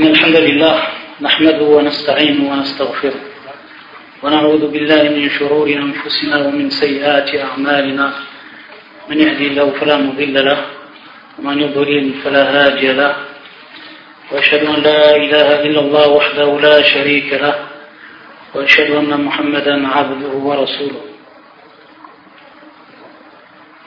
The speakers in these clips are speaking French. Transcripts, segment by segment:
إن الحمد لله نحمده ونستعينه ونستغفره ونعوذ بالله من شرور أنفسنا ومن سيئات أعمالنا. من يهدي الله فلا مضل له ومن يضلل فلا هادي له. وأشهد أن لا إله إلا الله وحده لا شريك له وأشهد أن محمدا عبده ورسوله.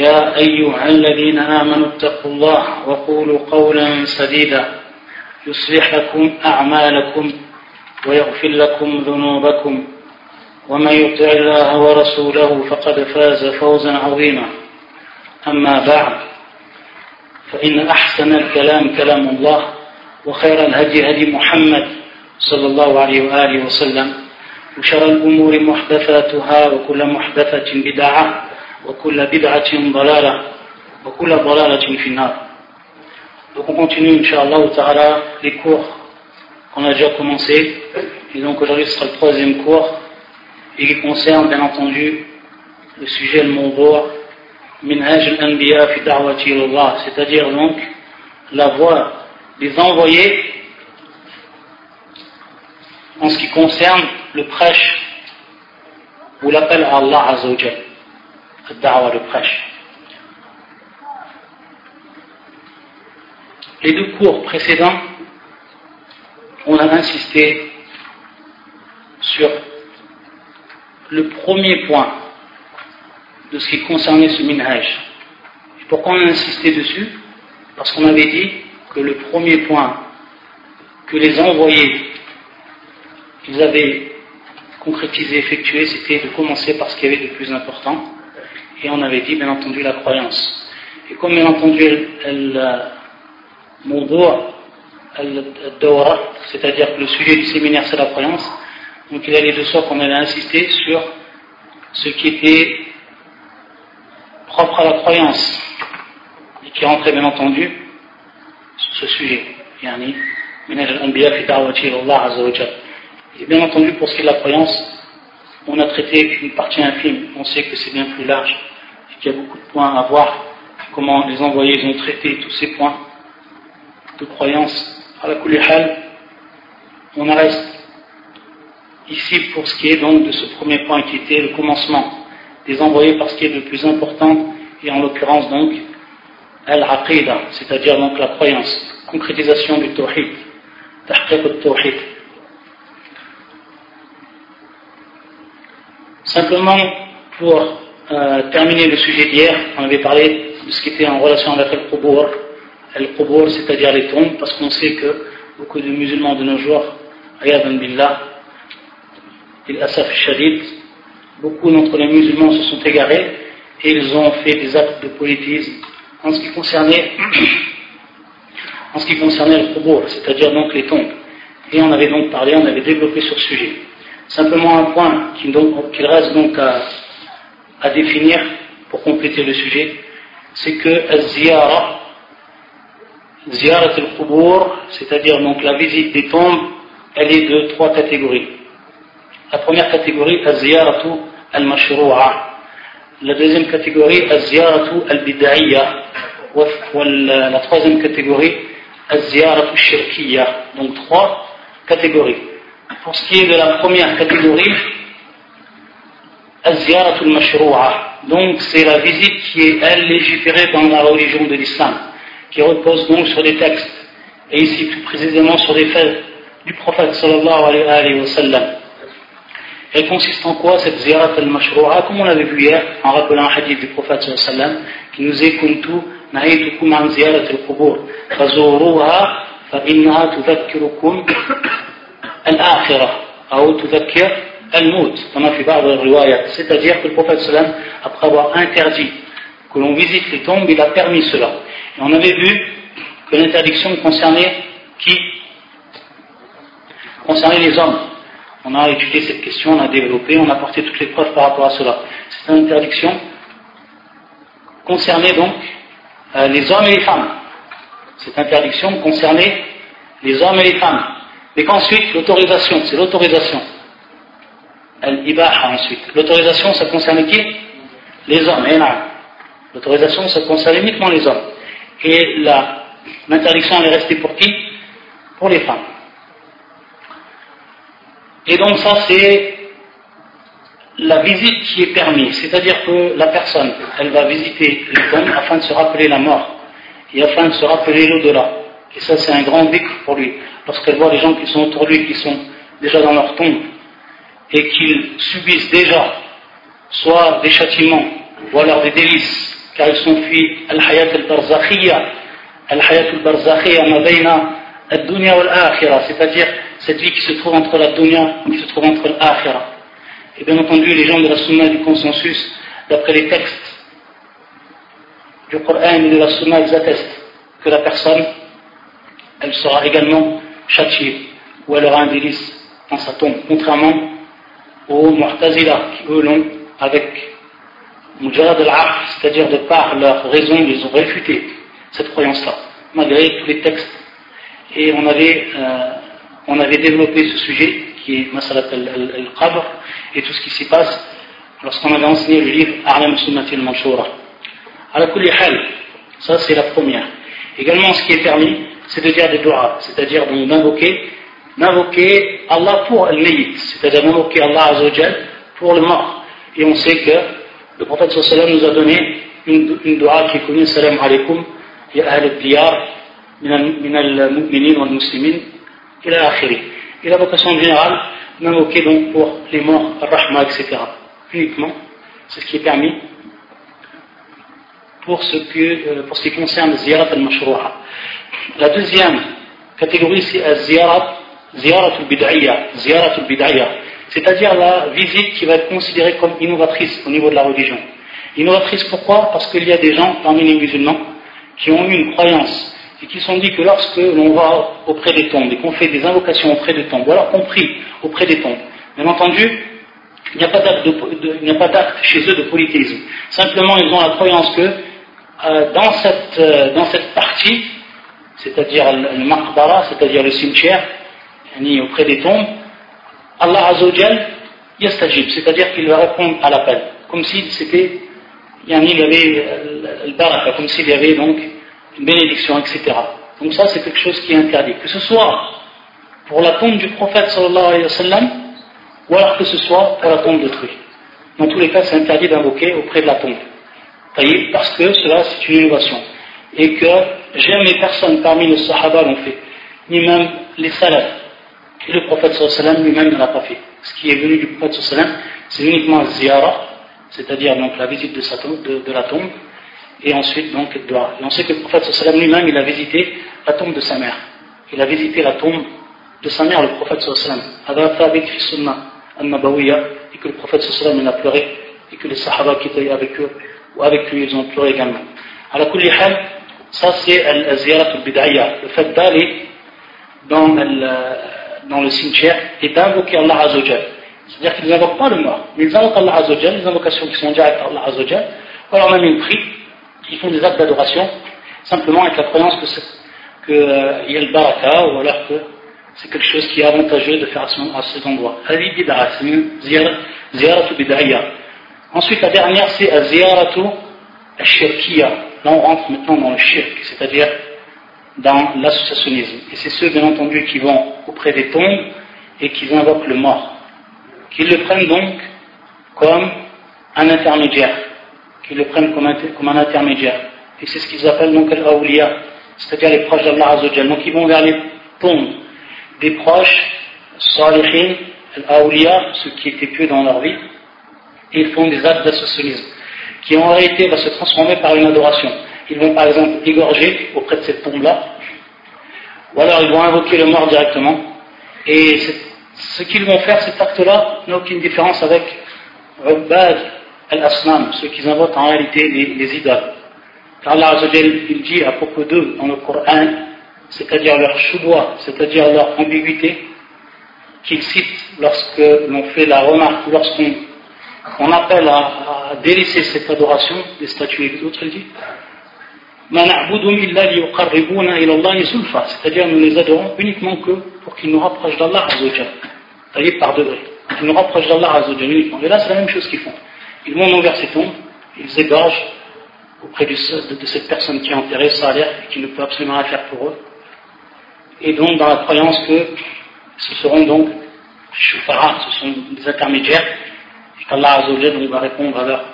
يا أيها الذين آمنوا اتقوا الله وقولوا قولا سديدا. يصلح لكم أعمالكم ويغفر لكم ذنوبكم. ومن يطع الله ورسوله فقد فاز فوزا عظيما. أما بعد فإن أحسن الكلام كلام الله وخير الهدي هدي محمد صلى الله عليه وآله وسلم. وشر الأمور محدثاتها وكل محدثة بدعة. وكل بدعة ضلالة وكل ضلالة في النار Donc on continue, Inch'Allah ta'ala, les cours qu'on a déjà commencé. Et donc aujourd'hui ce sera le troisième cours et qui concerne bien entendu le sujet le mawdu' Minhaj al-Anbiya fi da'wati Allah, c'est-à-dire donc la voie des envoyés en ce qui concerne le prêche ou l'appel à Allah Azzawajal, da'wa, le prêche. Les deux cours précédents, on a insisté sur le premier point de ce qui concernait ce minhaj. Pourquoi on a insisté dessus? Parce qu'on avait dit que le premier point que les envoyés ils avaient concrétisé, effectué, c'était de commencer par ce qu'il y avait de plus important. Et on avait dit, bien entendu, la croyance. Et comme, bien entendu, al-dawra, c'est-à-dire que le sujet du séminaire c'est la croyance, donc il allait de sorte qu'on allait insister sur ce qui était propre à la croyance et qui rentrait bien entendu sur ce sujet. Et bien entendu, pour ce qui est de la croyance, on a traité une partie infime. On sait que c'est bien plus large qu'il y a beaucoup de points à voir. Comment les envoyés ont traité tous ces points de croyance. À la Kulihal, on en reste ici pour ce qui est donc de ce premier point qui était le commencement des envoyés parce qu'il est le plus important et en l'occurrence donc al-aqida, c'est-à-dire donc la croyance, concrétisation du tawhid, tahqiq al-tawhid. Simplement, pour euh, terminer le sujet d'hier, on avait parlé de ce qui était en relation avec le qubur, le qubur c'est-à-dire les tombes, parce qu'on sait que beaucoup de musulmans de nos jours, ayadan billah, il asaf shadid, beaucoup d'entre les musulmans se sont égarés et ils ont fait des actes de politisme en ce qui concernait, en ce le qubur, c'est-à-dire donc les tombes. Et on avait donc parlé, on avait développé sur ce sujet. Simplement un point qu'il reste donc à, à, définir pour compléter le sujet, c'est que al-ziyara, ziyarat al-qubur, c'est-à-dire donc la visite des tombes, elle est de trois catégories. La première catégorie, al-ziyaratu al-mashru'a. La deuxième catégorie, al-ziyaratu al-bid'iyya. La troisième catégorie, al-ziyaratu shirkiyya. Donc trois catégories. Pour ce qui est de la première catégorie. Donc c'est la visite qui est, elle, légiférée dans la religion de l'islam, qui repose donc sur des textes, et ici plus précisément sur des faits du prophète sallallahu alayhi wa sallam. Elle consiste en quoi cette ziyarat al-mashru'a Comme on l'avait vu hier, en rappelant un hadith du prophète sallallahu alayhi wa sallam, qui nous est kuntu na'itukum an ziyarat al-qubur, fazuruha fa innaha tudhakkirukum al-akhirah, ou tudhakkir al-Mout, comme a fait c'est-à-dire que le prophète sallam, après avoir interdit que l'on visite les tombes, il a permis cela. Et on avait vu que l'interdiction concernait qui? Concernait les hommes. On a étudié cette question, on a développé, on a porté toutes les preuves par rapport à cela. Cette interdiction concernait donc euh, les hommes et les femmes. Cette interdiction concernait les hommes et les femmes. Mais qu'ensuite, l'autorisation, c'est l'autorisation. Al-Ibaha ensuite. L'autorisation, ça concerne qui? Les hommes. Et L'autorisation, ça concerne uniquement les hommes. Et l'interdiction, elle est restée pour qui? Pour les femmes. Et donc ça, c'est la visite qui est permise. C'est-à-dire que la personne, elle va visiter le tombe afin de se rappeler la mort et afin de se rappeler l'au-delà. Et ça, c'est un grand décret pour lui. Lorsqu'elle voit les gens qui sont autour de lui, qui sont déjà dans leur tombe, et qu'ils subissent déjà soit des châtiments, ou alors des délices, car ils sont fuis al-hayat al-barzakhiyya, al-hayat al-barzakhiyya ma al-dunya wal-akhirah, c'est-à-dire cette vie qui se trouve entre la dunya, qui se trouve entre l'akhirah. Et bien entendu, les gens de la sunna du consensus, d'après les textes du Coran et de la sunna, ils attestent que la personne, elle sera également châtiée, ou elle aura un délice dans sa tombe, contrairement aux Mu'tazila qui eux l'ont avec Mujarad al c'est-à-dire de par leur raison, ils ont réfuté cette croyance-là, malgré tous les textes. Et on avait, euh, on avait développé ce sujet qui est Masalat al-Qabr et tout ce qui s'y passe lorsqu'on avait enseigné le livre A'lam Sunnati al-Manshura. La ça c'est la première. Également, ce qui est permis, c'est de dire des doigts, c'est-à-dire d'invoquer d'invoquer Allah pour le mayit, c'est-à-dire d'invoquer Allah Azzawajal pour le mort. Et on sait que le prophète nous a donné une, une dua qui est connue, salam alaikum, ya ahl al-diyar, min al-mu'minin wal muslimin, ila akhiri. Et la vocation générale, d'invoquer donc pour les morts, rahma, etc. Uniquement, c'est ce qui est permis pour ce, que, euh, pour ce qui concerne ziyarat al-mashru'a. La deuxième catégorie, c'est ziyarat ziyaratul bid'aya, c'est-à-dire la visite qui va être considérée comme innovatrice au niveau de la religion. Innovatrice pourquoi? Parce qu'il y a des gens parmi les musulmans qui ont eu une croyance et qui sont dit que lorsque l'on va auprès des tombes et qu'on fait des invocations auprès des tombes, ou alors qu'on prie auprès des tombes, bien entendu, il n'y a pas d'acte chez eux de polythéisme. Simplement, ils ont la croyance que euh, dans, cette, euh, dans cette partie, c'est-à-dire le maqbara, c'est-à-dire le cimetière, auprès des tombes, Allah Azzawajal yastajib, c'est-à-dire qu'il va répondre à l'appel, comme si c'était, il y avait euh, le baraka, comme s'il y avait donc une bénédiction, etc. Donc ça c'est quelque chose qui est interdit. Que ce soit pour la tombe du prophète sallallahu alayhi wa ou alors que ce soit pour la tombe d'autrui. Dans tous les cas, c'est interdit d'invoquer auprès de la tombe. Parce que cela, c'est une innovation. Et que jamais personne parmi les sahaba l'ont fait, ni même les salafs et le prophète sallam lui-même ne l'a pas fait. Ce qui est venu du prophète sallam, c'est uniquement ziyara, c'est-à-dire donc la visite de, la tombe, et ensuite donc doigt. Et on sait que le prophète sallam lui-même, il a visité la tombe de sa mère. Il a visité la tombe de sa mère, le prophète sallam. Et que le prophète sallam il a pleuré, et que les sahaba qui étaient avec eux, ou avec lui, ils ont pleuré également. À la ça c'est al-ziyarat al-bid'ayya, le fait d'aller dans dans le cimetière et d'invoquer Allah Azzawajal. C'est-à-dire qu'ils n'invoquent pas le mort, mais ils invoquent Allah Azzawajal, les invocations qui sont directes à Allah Azzawajal, ou alors même ils prient, ils font des actes d'adoration, simplement avec la croyance qu'il euh, y a le baraka, ou alors que c'est quelque chose qui est avantageux de faire à, à cet endroit. Hadi bid'a, c'est une ziyaratu. Ensuite, la dernière, c'est ziyaratu al-shirkiya. Là, on rentre maintenant dans le shirk, c'est-à-dire dans l'associationnisme. Et c'est ceux, bien entendu, qui vont auprès des tombes et qui invoquent le mort. Qui le prennent donc comme un intermédiaire. Qui le prennent comme un, intermédiaire. Et c'est ce qu'ils appellent donc al c'est-à-dire les proches d'Allah Azzawajal. Donc ils vont vers les tombes des proches, salihin, al ceux qui étaient pieux dans leur vie, et ils font des actes d'associationnisme, qui en réalité va se transformer par une adoration. Ils vont par exemple égorger auprès de cette tombe-là, ou alors ils vont invoquer le mort directement. Et ce qu'ils vont faire, cet acte-là, n'a aucune différence avec Ubbad al-Asnam, ceux qui invoquent en réalité les, idoles. Car Allah il dit à propos d'eux dans le Coran, c'est-à-dire leur choua, c'est-à-dire leur ambiguïté, qu'il cite lorsque l'on fait la remarque, lorsqu'on appelle à, délaisser cette adoration des statues et d'autres, il c'est-à-dire nous les adorons uniquement que pour qu'ils nous rapprochent d'Allah c'est-à-dire par degré, qu'ils nous rapprochent d'Allah uniquement. Et là c'est la même chose qu'ils font. Ils montent vers ces tombes, ils égorgent auprès de, cette personne qui est enterrée, salaire, et qui ne peut absolument rien faire pour eux. Et donc dans la croyance que ce seront donc ce sont des intermédiaires, et qu'Allah va répondre à leur,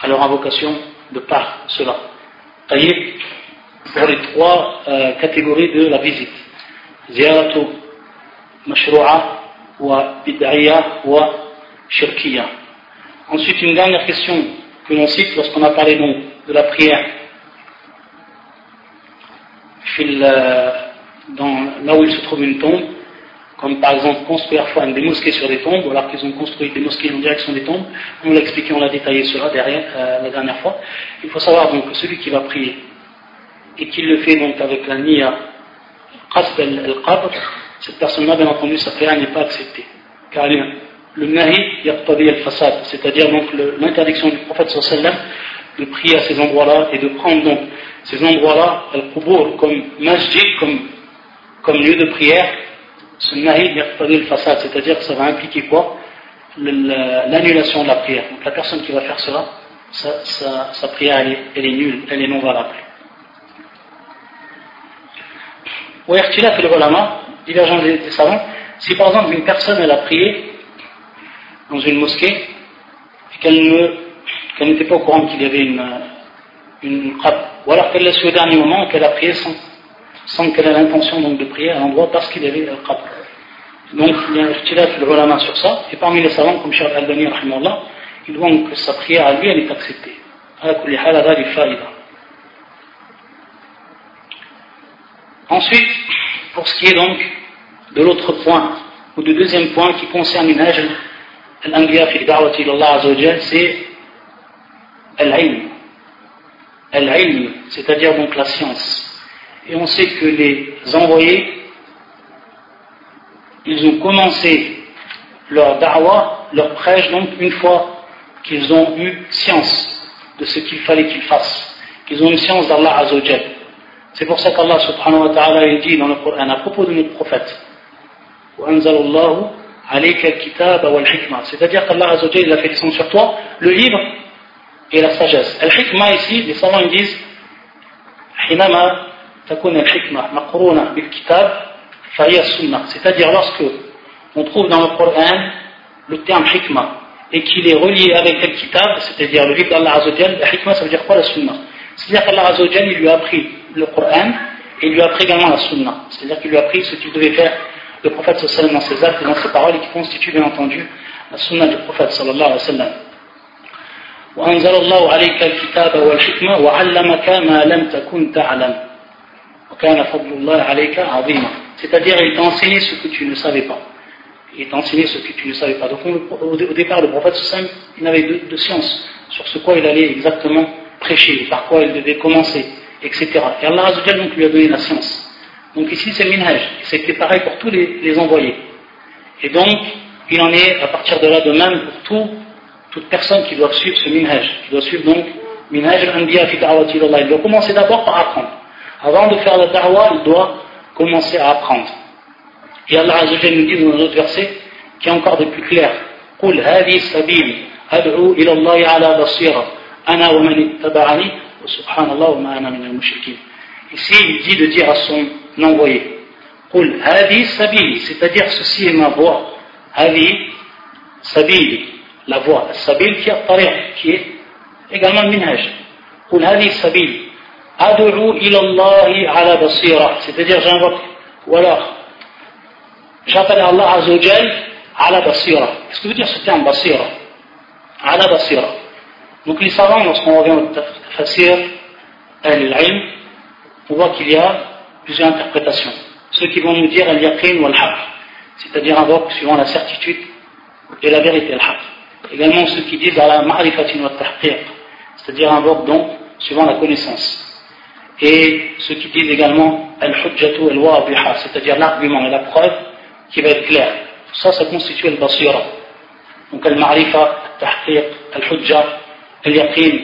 à leur invocation de par cela. Pour les trois euh, catégories de la visite. Mashru'a. Ensuite, une dernière question que l'on cite lorsqu'on a parlé donc de la prière euh, dans, là où il se trouve une tombe, comme par exemple construire des mosquées sur des tombes, ou alors qu'ils ont construit des mosquées en direction des tombes. On l'a expliqué, on l'a détaillé cela derrière, euh, la dernière fois. Il faut savoir donc que celui qui va prier et qui le fait donc avec la niya qasd al-qabr, cette personne-là, bien entendu, sa prière n'est pas acceptée. Car le nahi yaqtadi al-fasad, c'est-à-dire donc l'interdiction du prophète sallallahu de prier à ces endroits-là et de prendre donc ces endroits-là, al-qubur, comme masjid, comme, comme lieu de prière, al-fasad, c'est-à-dire que ça va impliquer quoi L'annulation de la prière. Donc la personne qui va faire cela, sa, prière elle est, est nulle, elle est non valable. fait le ulama, divergence des, savants, si par exemple une personne elle a prié dans une mosquée et qu'elle n'était pas au courant qu'il y avait une, une ou alors qu'elle l'a su au dernier moment qu'elle a prié sans, sans qu'elle ait l'intention donc de prier à l'endroit parce qu'il avait un qab. Donc il y a un ikhtilaf le ulama sur ça, et parmi les savants comme Cheikh Al-Bani, ils voient que sa prière à lui elle est acceptée. Ensuite, pour ce qui est donc de l'autre point, ou du deuxième point qui concerne une âge, c'est al-ilm. Al-ilm, c'est-à-dire donc la science. Et on sait que les envoyés, ils ont commencé leur da'wah, leur prêche, donc une fois qu'ils ont eu science de ce qu'il fallait qu'ils fassent, qu'ils ont eu science d'Allah Azzawajal. C'est pour ça qu'Allah subhanahu wa ta'ala dit dans le Coran à propos de notre prophète c'est-à-dire qu'Allah Azzawajal a fait descendre sur toi le livre et la sagesse. Al-hikmah ici, les savants ils disent c'est-à-dire lorsque on trouve dans le Coran le terme hikmah et qu'il est relié avec le kitab, c'est-à-dire le livre d'Allah Azzawajal, la hikmah ça veut dire quoi la sunnah C'est-à-dire qu'Allah Azzawajal il lui a appris le Coran et il lui a appris également la sunnah. C'est-à-dire qu'il lui a appris ce qu'il devait faire le prophète sallallahu dans ses actes et dans ses paroles et qui constituent bien entendu la sunna du prophète sallallahu alayhi wa sallam. وأنزل الله عليك الكتاب والحكمة وعلمك ما لم تكن تعلم c'est-à-dire il t'a enseigné ce que tu ne savais pas. Il t'a enseigné ce que tu ne savais pas. Donc au départ le prophète il n'avait de, science sur ce quoi il allait exactement prêcher par quoi il devait commencer etc et Allah donc lui a donné la science. Donc ici c'est minhaj, c'était pareil pour tous les, envoyés. Et donc, il en est à partir de là de même pour tout, toute personne qui doit suivre ce minhaj, qui doit suivre donc minhaj al-anbiya fi Il doit commencer d'abord par apprendre. Avant de faire la da'wa, il doit commencer à apprendre. Et Allah Azzawajal nous dit dans un autre verset, qui est encore de plus clair, قُلْ هَذِي سَبِيلِ أَدْعُو إِلَى اللَّهِ عَلَى بَصِيرًا أَنَا وَمَنِ اتَّبَعَنِي وَسُبْحَانَ اللَّهِ وَمَا أَنَا مِنَ الْمُشْرِكِينَ Ici, il dit de dire à son envoyé. Qul hadi sabili, c'est-à-dire ceci est ma voix. Hadi sabili, la voix. Sabil qui est qui est également le minhaj. Qul hadi sabili. Ad'u ila Allah ala basira, c'est-à-dire j'invoque. Ou alors, j'appelle Allah Azzawajal ala basira. Qu'est-ce que veut dire ce terme basira? Ala basira. Donc les savants, lorsqu'on revient au tafsir, al-ilm, on voit qu'il y a plusieurs interprétations. Ceux qui vont nous dire al-yaqin ou al-haq, c'est-à-dire invoque suivant la certitude et la vérité, al-haq. Également ceux qui disent ala ma'rifatin wa tahqiq, c'est-à-dire invoque donc suivant la connaissance. Et ceux qui disent également al-hujjatu al-wadiha, c'est-à-dire l'argument et la preuve qui va être claire. Ça, ça constitue al-basira. Donc al-ma'rifa, al-tahqiq, al-hujja, al-yaqin,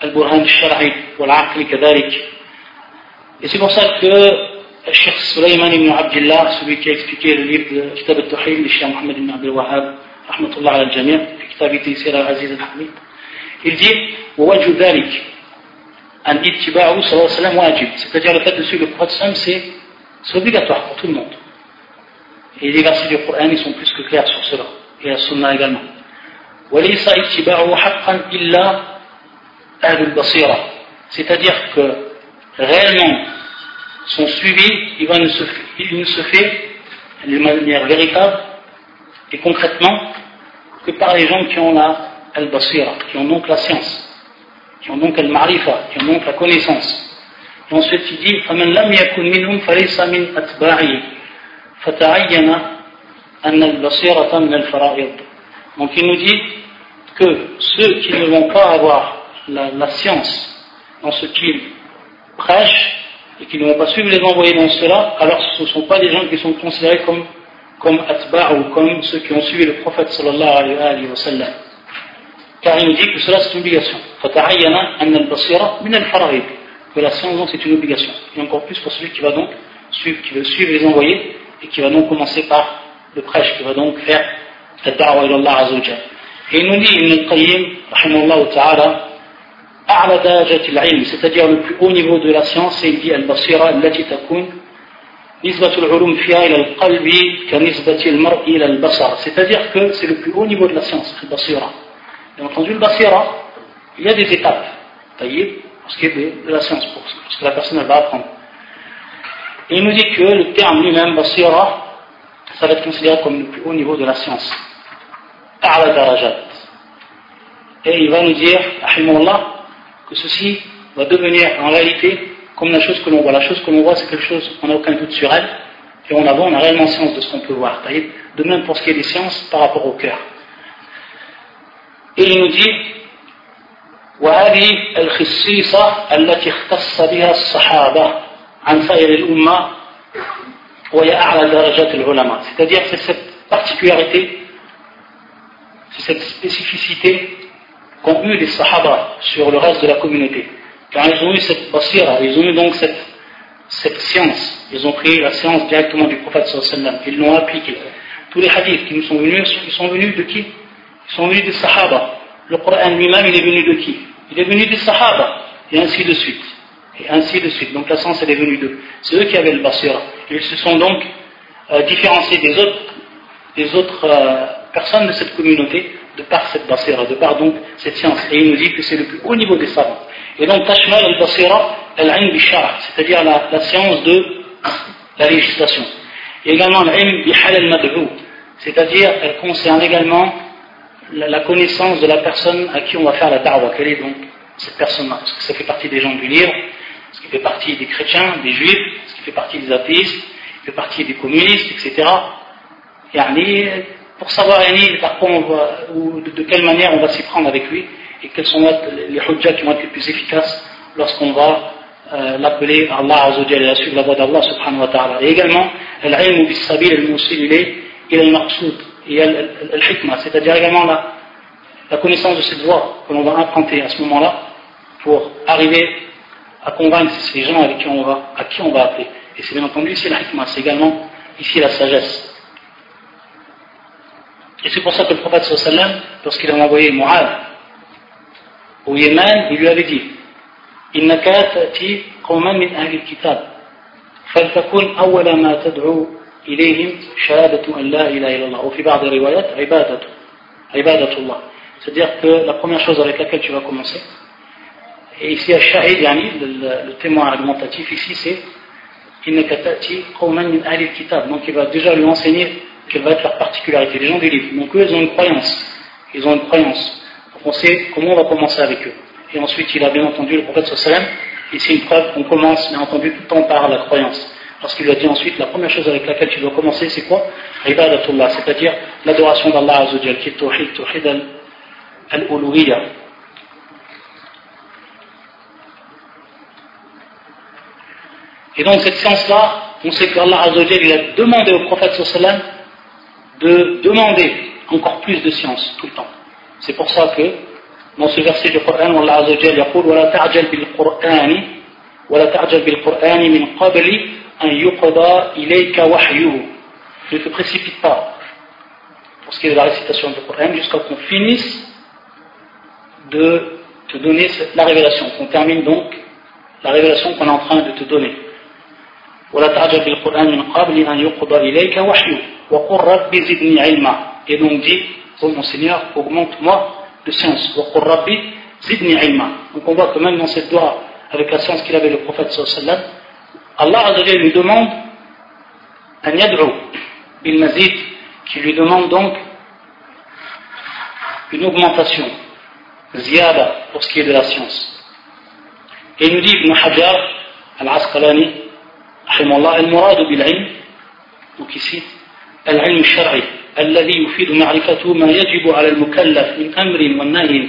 al-burhan al-shar'i, wal-aqli kadalik. Et c'est pour ça que le Cheikh Sulaiman ibn Abdullah, celui qui a expliqué le livre de Kitab al-Tuhil, le Cheikh Mohammed ibn Abdul Wahhab, rahmatullah al-Jami', في كتاب تيسير العزيز الحميد, il dit أن اتباعه صلى الله عليه وسلم واجب c'est-à-dire le fait de suivre le prophète c'est c'est obligatoire pour tout le monde et les versets du Coran ils sont plus que clairs sur cela et la sunna également وليس اتباعه حقا إلا أهل البصيرة c'est-à-dire que réellement son suivi il, va ne se, il ne se fait de manière véritable et concrètement que par les gens qui ont la al-basira, qui ont donc la science, qui ont donc al-marifa, qui ont donc la connaissance. Et ensuite il dit فَمَنْ لَمْ يَكُنْ مِنْهُمْ فَلَيْسَ مِنْ أَتْبَاعِهِ فَتَعَيَّنَ أَنَّ الْبَصِيرَةَ مِنَ الْفَرَائِضِ Donc il nous dit que ceux qui ne vont pas avoir la, la science dans ce qu'ils prêchent et qui ne vont pas suivre les envoyés dans cela, alors ce ne sont pas des gens qui sont considérés comme comme atba' ou comme ceux qui ont suivi le prophète sallallahu alayhi wa sallam. Car il nous dit que cela c'est une obligation. Que la science c'est une obligation. Et encore plus pour celui qui va donc suivre, qui veut suivre les envoyés et qui va donc commencer par le prêche, qui va donc faire la da'wa ila Allah azawajal. Et il nous dit, Ibn al-Qayyim, rahimahullah ta'ala, أعلى درجة العلم c'est-à-dire le plus haut niveau de la science c'est il dit البصيرة التي تكون نسبة العلوم فيها إلى القلب كنسبة المرء إلى البصر c'est-à-dire que c'est le plus haut niveau de la science البصيرة bien entendu le basira il y a des étapes, taillées, pour ce qui est de, la science, pour ce que la personne va apprendre. Et il nous dit que le terme lui-même, basira, ça va être considéré comme le plus haut niveau de la science. A'la darajat. Et il va nous dire, Allah, que ceci va devenir en réalité comme la chose que l'on voit. La chose que l'on voit, c'est quelque chose, on n'a aucun doute sur elle, et on a, on a réellement science de ce qu'on peut voir. De même pour ce qui est des sciences par rapport au cœur. Et il nous dit, وهذه الخصيصة التي اختص بها الصحابة عن سائر الأمة وهي أعلى درجات العلماء c'est-à-dire c'est cette particularité c'est cette spécificité qu'ont eu les sahaba sur le reste de la communauté car ils ont eu cette basira, ils ont eu donc cette, cette science. Ils ont pris la science directement du prophète sallallahu ils l'ont appliquée. Tous les hadiths qui nous sont venus, ils sont venus de qui Ils sont venus des sahaba. Le Coran lui-même, il est venu de qui? Il est venu des sahaba, et ainsi de suite. Et ainsi de suite. Donc la science, elle est venue d'eux. C'est eux qui avaient le basira. Ils se sont donc euh, différenciés des autres, des autres euh, personnes de cette communauté de par cette basira, de par donc cette science. Et il nous dit que c'est le plus haut niveau des savants. Et donc, tashmal al-basira al-ilm bishar, c'est-à-dire la, la, science de la législation. Et également l'ilm bihal al-mad'u, c'est-à-dire elle concerne également la, la, connaissance de la personne à qui on va faire la da'wa. Quelle est donc cette personne-là? Est-ce que ça fait partie des gens du livre Est-ce qu'il fait partie des chrétiens, des juifs Est-ce qu'il fait partie des athéistes Il fait partie des communistes, etc. Yani, pour savoir par quoi on va, ou de, quelle manière on va s'y prendre avec lui et quels sont les hujjahs qui vont être les plus efficaces lorsqu'on va euh, l'appeler Allah Azzawajal et à suivre la voie d'Allah subhanahu wa ta'ala. Et également, l'ilm bis sabil al-musil ilayh ila al-maqsoud et al-hikmah, c'est-à-dire également la, la connaissance de cette voie que l'on va emprunter à ce moment-là pour arriver à convaincre ces gens avec qui on va, à qui on va appeler. Et c'est bien entendu ici la hikmah, c'est également ici la sagesse. Et c'est pour ça que le prophète sallam, lorsqu'il a envoyé Mu'ad au Yémen, il lui avait dit إنك تأتي قوما من أهل الكتاب فلتكن أول ما تدعو إليهم شهادة أن لا إله إلا الله وفي بعض الروايات عبادة عبادة الله c'est-à-dire que la première chose avec laquelle tu vas commencer et ici الشاهد يعني le, le témoin argumentatif ici c'est إنك تأتي قوما من أهل الكتاب donc il va déjà lui enseigner quelle va être leur particularité les gens du livre donc eux ils ont une croyance ils ont une croyance on sait comment on va commencer avec eux. Et ensuite, il a bien entendu le prophète sallam, et c'est une preuve qu'on commence, bien entendu, tout le temps par la croyance. Parce qu'il lui a dit ensuite, la première chose avec laquelle tu dois commencer, c'est quoi Ibadatullah, c'est-à-dire l'adoration d'Allah Azzawajal, qui est tawhid, tawhid al-uluhiyya. Et donc cette science-là, on sait qu'Allah Azzawajal, il a demandé au prophète sallam de demander encore plus de science tout le temps. C'est pour ça que dans ce verset du Coran, Allah Azzawajal يقول ولا تعجل بالقرآن ولا تعجل بالقرآن من قبل أن يقضى إليك وحيه. Ne te précipite pas pour ce qui est de la récitation du Coran jusqu'à qu'on finisse de te donner la révélation, qu'on termine donc la révélation qu'on est en train de te donner. Et donc dit, oh mon Seigneur, augmente-moi de science. Donc on voit que même dans cette doigt, avec la science qu'il avait le prophète sallallahu Allah lui demande un yad'u bil mazid, qui lui demande donc une augmentation ziyada pour ce qui est de la science. Et il nous dit Ibn Hajar al-Asqalani, المراد بالعلم donc ici العلم الشرعي الذي يفيد معرفته ما يجب على المكلف من أمر والنهي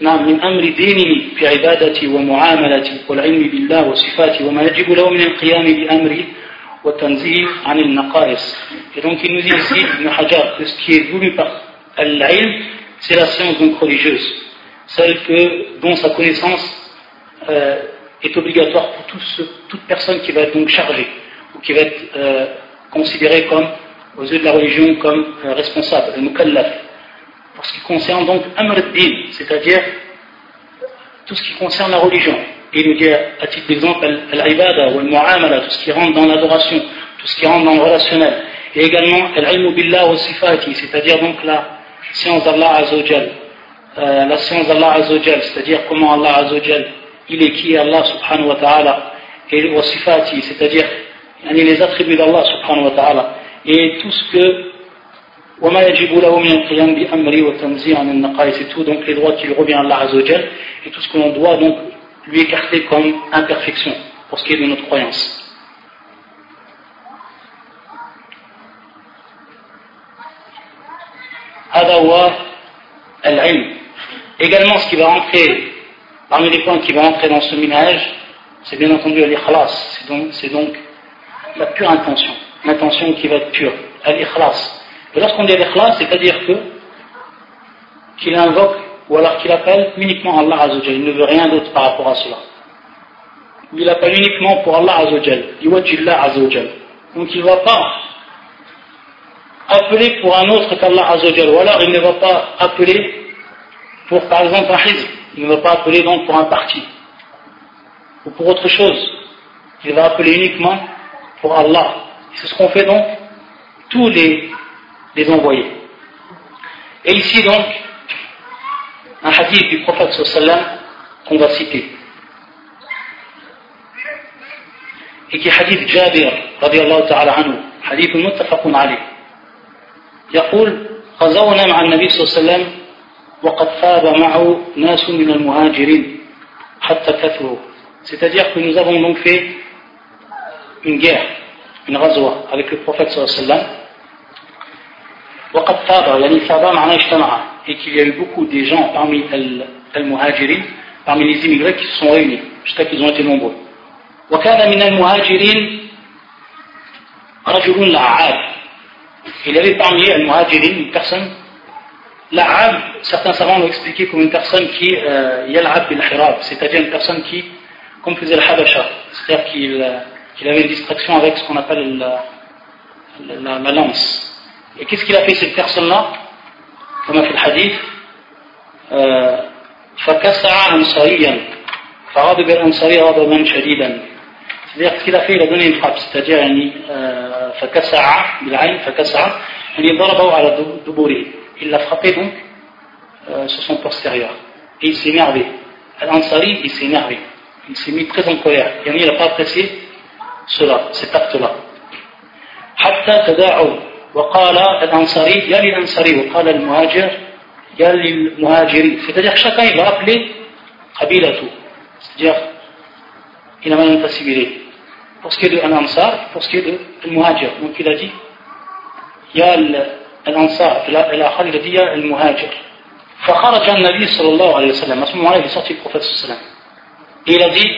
نعم من أمر دينه في عبادته ومعاملته والعلم بالله وصفاته وما يجب له من القيام بأمره والتنزيه عن النقائص et donc il nous dit ici Ibn Hajar que ce qui est voulu par l'ilm c'est la science donc religieuse celle que, dont sa connaissance euh, est obligatoire pour toute personne qui va être donc chargée ou qui va être euh, considérée comme, aux yeux de la religion, comme euh, responsable, le mukallaf. Pour ce qui concerne donc amr din c'est-à-dire tout ce qui concerne la religion. Il nous dit à titre d'exemple al-ibada ou al-mu'amala, tout ce qui rentre dans l'adoration, tout ce qui rentre dans le relationnel. Et également al-ilmu billah wa sifati, c'est-à-dire donc la science d'Allah azawajal, euh, la science d'Allah Azzawajal, c'est-à-dire comment Allah Azzawajal, il est qui Allah subhanahu wa ta'ala, et wasifati, c'est-à-dire les attributs d'Allah subhanahu wa ta'ala, et tout ce que وما يجب له من القيام بأمره والتنزيه عن النقائص et tout donc les droits qui lui revient à Allah Azzawajal et tout ce que l'on doit donc lui écarter comme imperfection pour ce qui est de notre croyance. هذا هو العلم Également, ce qui va rentrer, parmi les points qui vont entrer dans ce minage, c'est bien entendu l'ikhlas, c'est donc, c'est donc la pure intention, l'intention qui va être pure, l'ikhlas. et lorsqu'on dit l'ikhlas, c'est-à-dire que qu'il invoque ou alors qu'il appelle uniquement Allah Azzawajal, il ne veut rien d'autre par rapport à cela. Il appelle uniquement pour Allah Azzawajal, Iwajillah Azzawajal. Donc il ne va pas appeler pour un autre qu'Allah Azzawajal, ou alors il ne va pas appeler pour par exemple un hizb, il ne va pas appeler donc pour un parti ou pour autre chose. Il va appeler uniquement pour Allah. C'est ce qu'on fait donc tous les, les envoyés. Et ici donc, un hadith du prophète sallam qu'on va citer. Et qui est hadith Jabir radiallahu ta'ala anhu, hadith muttafaqun alayh. يقول غزونا مع النبي صلى الله عليه وسلم c'est-à-dire que nous avons donc fait une guerre une razwa avec le prophète sallallahu et qu'il y a eu beaucoup de gens parmi al-muhajirin parmi les immigrés qui se sont réunis jusqu'à qu'ils ont été nombreux il y avait parmi al-muhajirin une personne L'arabe, certains savants l'ont expliqué comme une personne qui euh, yal'ab bil c'est-à-dire une personne qui, comme faisait le habasha, c'est-à-dire qu'il euh, avait une distraction avec ce qu'on appelle la, la, la, lance. Et qu'est-ce qu'il a fait cette personne-là Comme fait le hadith, فكسع أنصاريا فغضب الأنصاري غضبا شديدا c'est-à-dire qu'il a fait, il a donné une frappe, c'est-à-dire يعني فكسع بالعين فكسع يعني ضربه على دبوره il l'a frappé donc euh, sur son postérieur. Et il s'est énervé. Al-Ansari, il s'est énervé. Il s'est mis très en colère. Et il n'a pas apprécié cela, cet acte-là. حتى تداعوا وقال الأنصاري يا للأنصاري وقال المهاجر يا للمهاجري c'est-à-dire chacun il va appeler قبيلته c'est-à-dire il a même ciblé pour ce qui est de l'Ansar pour ce qui est de المهاجر donc il a dit يا الأنصار الآخر الذي هي المهاجر فخرج النبي صلى الله عليه وسلم à ce moment-là il est sorti le prophète صلى الله عليه وسلم et il a dit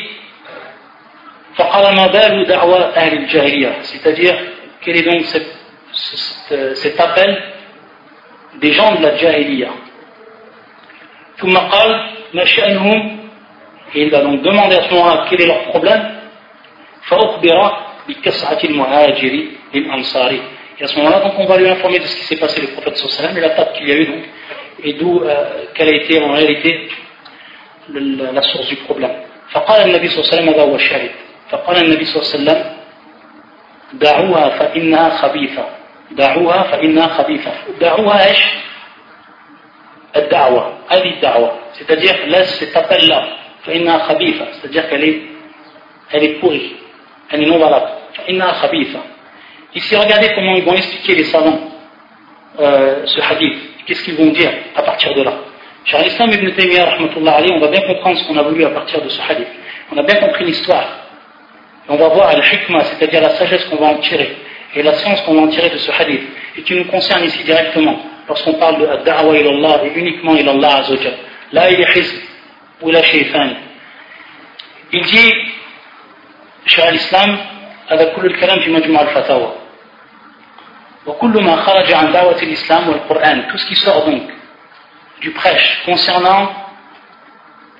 c'est-à-dire quel est donc cet appel des gens de la jahiliya ثم قال ما شأنهم et il va donc demander à ce moment-là quel est leur problème فأخبر بكسعة المهاجر للأنصاري et à ce moment-là donc on va lui informer de ce qui s'est passé le prophète sallallahu et la table qu'il y a eu donc et d'où euh, quelle a été en réalité la source du problème فقال النبي صلى الله عليه وسلم هذا هو الشاهد فقال النبي صلى الله عليه وسلم دعوها فإنها خبيثة دعوها فإنها خبيثة دعوها إيش الدعوة هذه الدعوة c'est-à-dire laisse cet appel là فإنها خبيثة c'est-à-dire qu'elle est elle est pourrie elle est non valable فإنها خبيثة ici regardez comment ils vont expliquer les savants euh, ce hadith qu'est-ce qu'ils vont dire à partir de là Cheikh Islam ibn Taymiyyah on va bien comprendre ce qu'on a voulu à partir de ce hadith on a bien compris l'histoire on va voir al-hikmah c'est-à-dire la sagesse qu'on va en tirer et la science qu'on va en tirer de ce hadith et qui nous concerne ici directement lorsqu'on parle de da'wa ilallah et uniquement ilallah azawajal là il est hizb ou la shaytan il dit شيخ الإسلام هذا كل الكلام في مجموع الفتاوى وكل ما خرج عن دعوة الإسلام والقرآن tout ce qui sort donc du prêche concernant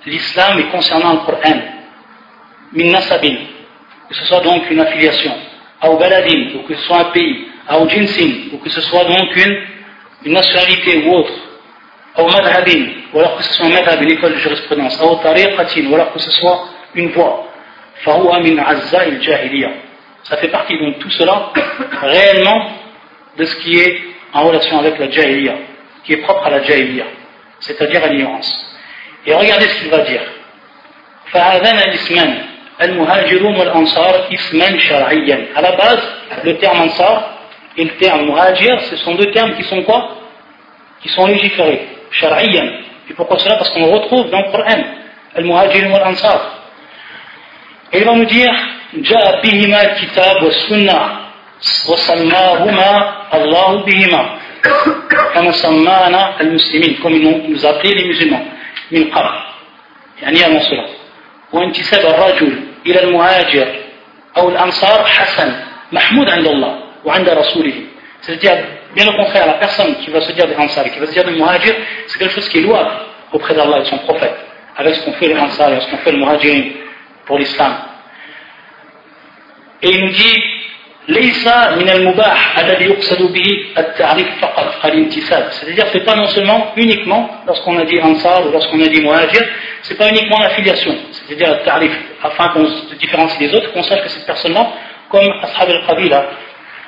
l'islam et concernant le Coran min nasabin que ce soit donc une affiliation ou baladin ou que ce soit un pays ou jinsin ou que ce soit donc une, une nationalité ou autre ou madhabin ou alors que ce soit un madhab, une école de jurisprudence ou tariqatin ou alors que ce soit une voie fahuwa min azza il jahiliya ça fait partie donc tout cela réellement de ce qui est en relation avec la jahiliya qui est propre à la jahiliya c'est-à-dire à l'ignorance et regardez ce qu'il va dire فهذان الاسمان المهاجرون والأنصار اسما شرعيا à la base le terme ansar et le terme muhajir ce sont deux termes qui sont quoi qui sont légiférés شرعيا et pourquoi cela parce qu'on retrouve dans le Coran المهاجرون والأنصار et il va nous dire جاء بهما الكتاب والسنة وسماهما الله بهما كما سمانا المسلمين ils nous appelaient les musulmans من قبل يعني avant cela وانتساب الرجل إلى المهاجر أو الأنصار حسن محمود عند الله وعند رسوله c'est-à-dire bien au contraire la personne qui va se dire des ansar qui va se dire des muhajir c'est quelque chose qui est louable auprès d'Allah et de son prophète avec ce qu'on fait les ansar et ce qu'on fait le muhajirin pour l'islam et il nous dit ليس من المباح الذي يقصد به التعريف فقط الانتساب c'est-à-dire c'est pas non seulement uniquement lorsqu'on a dit ansar ou lorsqu'on a dit muhajir c'est pas uniquement l'affiliation c'est-à-dire le tarif afin qu'on se différencie des autres qu'on sache que cette personne-là comme ashab al-qabila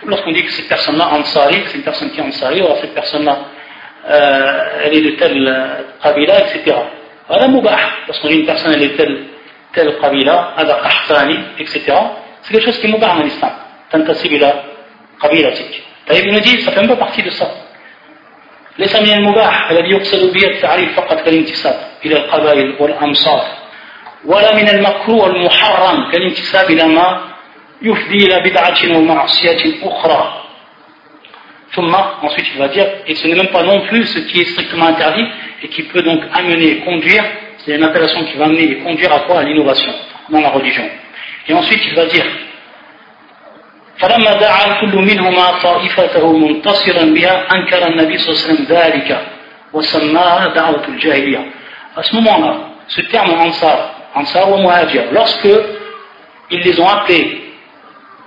lorsqu'on dit que cette personne-là ansari c'est une personne qui est ansari ou alors cette personne-là euh, elle est de telle qabila etc voilà mubah lorsqu'on dit une personne elle est de telle telle qabila etc c'est quelque chose qui est mubah dans l'islam تنتسب إلى قبيلتك طيب نجي سفهم بحثي بصف ليس من المباح الذي يقصد به التعريف فقط كالانتساب إلى القبائل والأمصار ولا من المكروه المحرم كالانتساب إلى ما يفضي إلى بدعة ومعصية أخرى ثم ensuite il va dire et ce n'est même pas non plus ce qui est strictement interdit et qui peut donc amener et conduire c'est une appellation qui va amener et conduire à quoi à l'innovation dans la religion et ensuite il va dire فلما دعا كل منهما طائفته منتصرا بها أنكر النبي صلى الله عليه وسلم ذلك وسماها دعوة الجاهلية à ce moment-là ce terme ansar ansar ou muhajir lorsque ils les ont appelés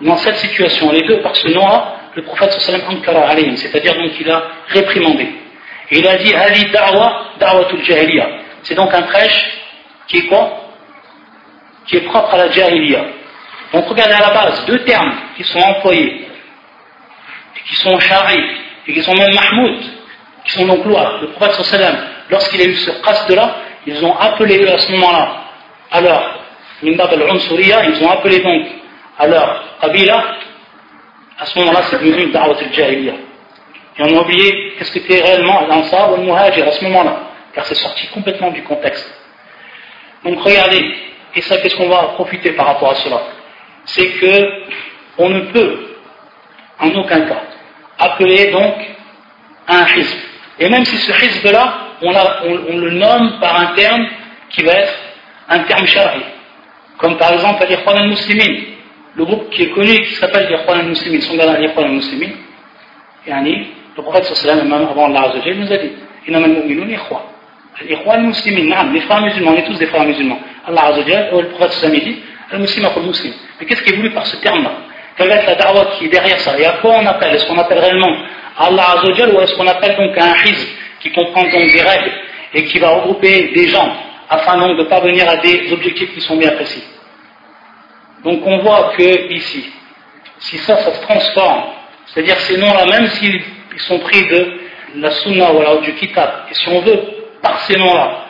dans cette situation les deux par ce nom-là le prophète sallallahu ankara alayhim c'est-à-dire donc il a réprimandé et il a dit hali da'wa da'watul jahiliya c'est donc un prêche qui est quoi qui est propre à la jahiliya donc regardez à la base deux termes qui sont employés, qui sont chari, et qui sont même mahmoud, qui sont donc lois. Le prophète lorsqu'il a eu ce de là, ils ont appelé à ce moment-là, alors, Mimbab al-Unsuriya, ils ont appelé donc à leur Qabila, à ce moment-là c'est devenu Da'wat al-Jahiliya. Et on a oublié qu'est-ce que était réellement l'Ansar ou le Muhajir à ce moment-là, car c'est sorti complètement du contexte. Donc regardez, et ça qu'est-ce qu'on va profiter par rapport à cela? c'est que on ne peut en aucun cas appeler donc un hizb. Et même si ce hizb-là, on, le nomme par un terme qui va être un terme shari. Comme par exemple l'Ikhwan al-Muslimin, le groupe qui est connu qui s'appelle l'Ikhwan al-Muslimin, son gars l'Ikhwan al-Muslimin, yani, le prophète sallallahu alayhi avant Allah nous a dit, إنما المؤمنون إخوة الإخوان المسلمين نعم les frères musulmans on est tous des frères musulmans Allah Azza wa le prophète sallallahu dit al-muslim akul muslim mais qu'est-ce qui est voulu par ce terme là quelle va être la da'wah qui est derrière ça et à quoi on appelle est-ce qu'on appelle réellement Allah Azza ou est-ce qu'on appelle donc un hizb qui comprend donc des règles et qui va regrouper des gens afin donc de parvenir à des objectifs qui sont bien précis. Donc on voit que ici, si ça, ça se transforme, c'est-à-dire ces noms-là, même s'ils sont pris de la sunna ou alors du kitab, et si on veut, par ces noms-là,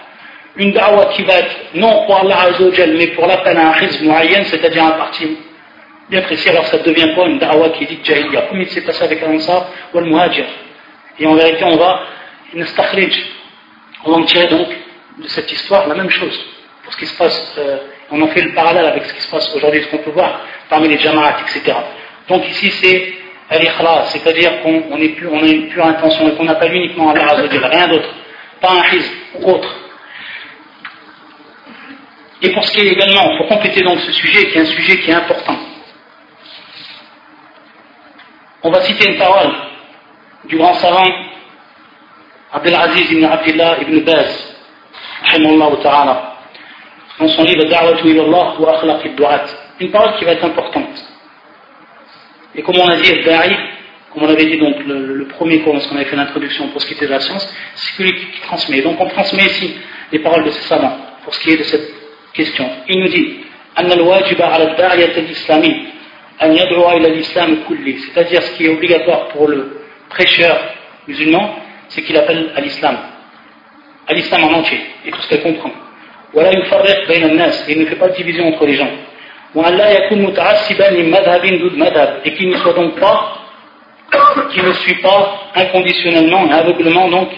une da'wa qui va être non pour Allah Azzawajal, mais pour l'appel à un rizq moyen, c'est-à-dire un parti bien précis, alors ça devient quoi une da'wa qui dit jahiliya, comme il s'est passé avec l'Ansar ou le Muhajir. Et en vérité, on va, on va en tirer donc de cette histoire la même chose. Pour ce qui se passe, euh, on en fait le parallèle avec ce qui se passe aujourd'hui, ce qu'on peut voir parmi les jama'at, etc. Donc ici c'est al c'est-à-dire qu'on on a une pure intention et qu'on appelle uniquement Allah Azzawajal, rien d'autre, pas un ou autre. Et pour ce qui est également, pour compléter donc ce sujet, qui est un sujet qui est important, on va citer une parole du grand savant Abdelaziz ibn Abdullah ibn Baz, ta'ala, dans son livre Da'watu ilallah wa akhlaq du'at. Une parole qui va être importante. Et comme on a dit, comme on avait dit donc le, premier cours lorsqu'on avait fait l'introduction pour ce qui était de la science, c'est celui qui, transmet. Donc on transmet ici les paroles de ces savants pour ce qui est de cette question. Il nous dit c'est-à-dire ce qui est obligatoire pour le prêcheur musulman c'est qu'il appelle à l'islam, à l'islam en entier, et tout ce qu'elle comprend. Voilà une et il ne fait pas de division entre les gens. Et qu'il ne soit donc pas, qu'il ne suit pas inconditionnellement et aveuglement donc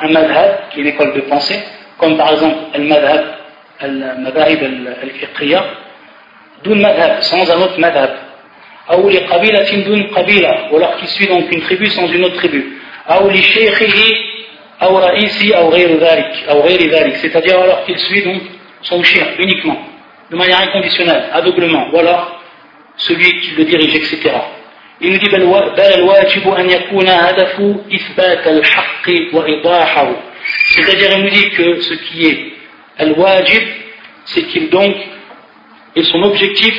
un madhab, qui est une école de pensée, comme par exemple le madhab, al-madhab al-fiqhiyya, d'un madhab, sans un autre madhab. Ou alors suit donc une tribu sans une autre tribu. c'est-à-dire alors qu'il suit donc son chien uniquement de manière inconditionnelle aveuglement ou alors celui qui le dirige etc il nous dit c'est-à-dire il nous dit que ce qui est al-wajib c'est qu'il donc et son objectif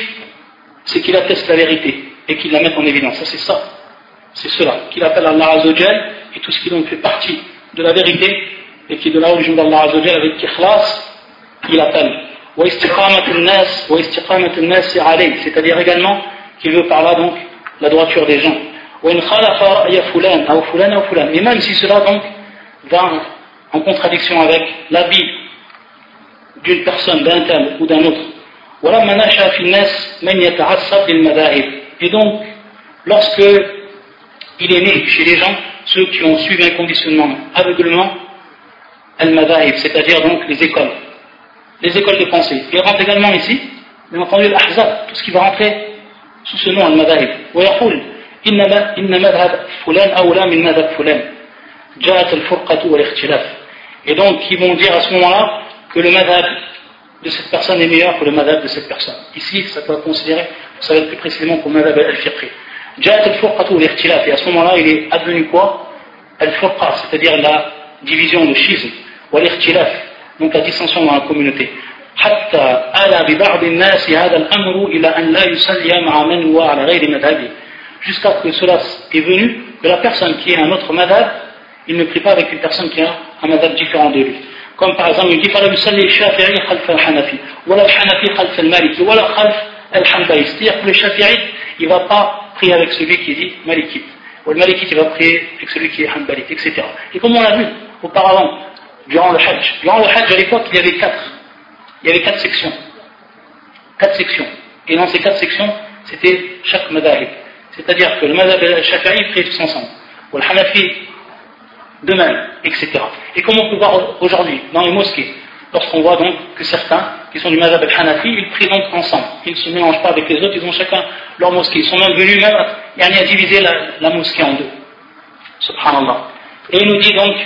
c'est qu'il atteste la vérité et qu'il la mette en évidence ça c'est ça c'est cela qu'il appelle Allah Azzawajal et tout ce qui donc fait partie de la vérité et qui est de la religion d'Allah Azzawajal avec ikhlas, il appelle. C'est-à-dire également qu'il veut par là donc la droiture des gens. Mais même si cela donc va en contradiction avec l'avis d'une personne, d'un tel ou d'un autre. Et donc, lorsque il est né chez les gens ceux qui ont suivi un conditionnement aveuglement al-madahib, c'est-à-dire donc les écoles, les écoles de pensée. Il rentre également ici, bien entendu, l'ahzab, tout ce qui va rentrer sous ce nom al-madahib. ويقول إن مذهب فلان أولى من مذهب فلان جاءت الفرقة والاختلاف et donc ils vont dire à ce moment-là que le madhab de cette personne est meilleur que le madhab de cette personne. Ici, ça peut être considéré, ça va être plus précisément pour le madhab al-fiqhi. جاءت الفرقة والاختلاف et à ce moment-là il est advenu quoi الفرقة c'est-à-dire la division le schisme والاختلاف donc la dissension dans la communauté حتى آل ببعض الناس هذا الأمر إلى أن لا يصلي مع من هو على غير مذهبه jusqu'à ce que cela est venu que la personne qui est un autre madhab il ne prie pas avec une personne qui a un madhab différent de lui comme par exemple il dit فلا يصلي الشافعي خلف الحنفي ولا الحنفي خلف المالكي ولا خلف الحنبلي c'est-à-dire que le shafi'i il ne va pas prier avec celui qui dit malikite. Ou le malikite, il va prier avec celui qui est hanbalite, etc. Et comme on l'a vu auparavant, durant le hajj, durant le hajj à l'époque, il y avait quatre. Il y avait quatre sections. Quatre sections. Et dans ces quatre sections, c'était chaque madhab. C'est-à-dire que le madhab et le shafi'i priaient tous ensemble. Ou le hanafi, de même, etc. Et comme on peut voir aujourd'hui, dans les mosquées, lorsqu'on voit donc que certains qui sont du Mazhab al-Hanafi, ils prient donc ensemble. Ils ne se mélangent pas avec les autres, ils ont chacun leur mosquée. Ils sont même venus même à, diviser la, mosquée en deux. Subhanallah. Et il nous dit donc,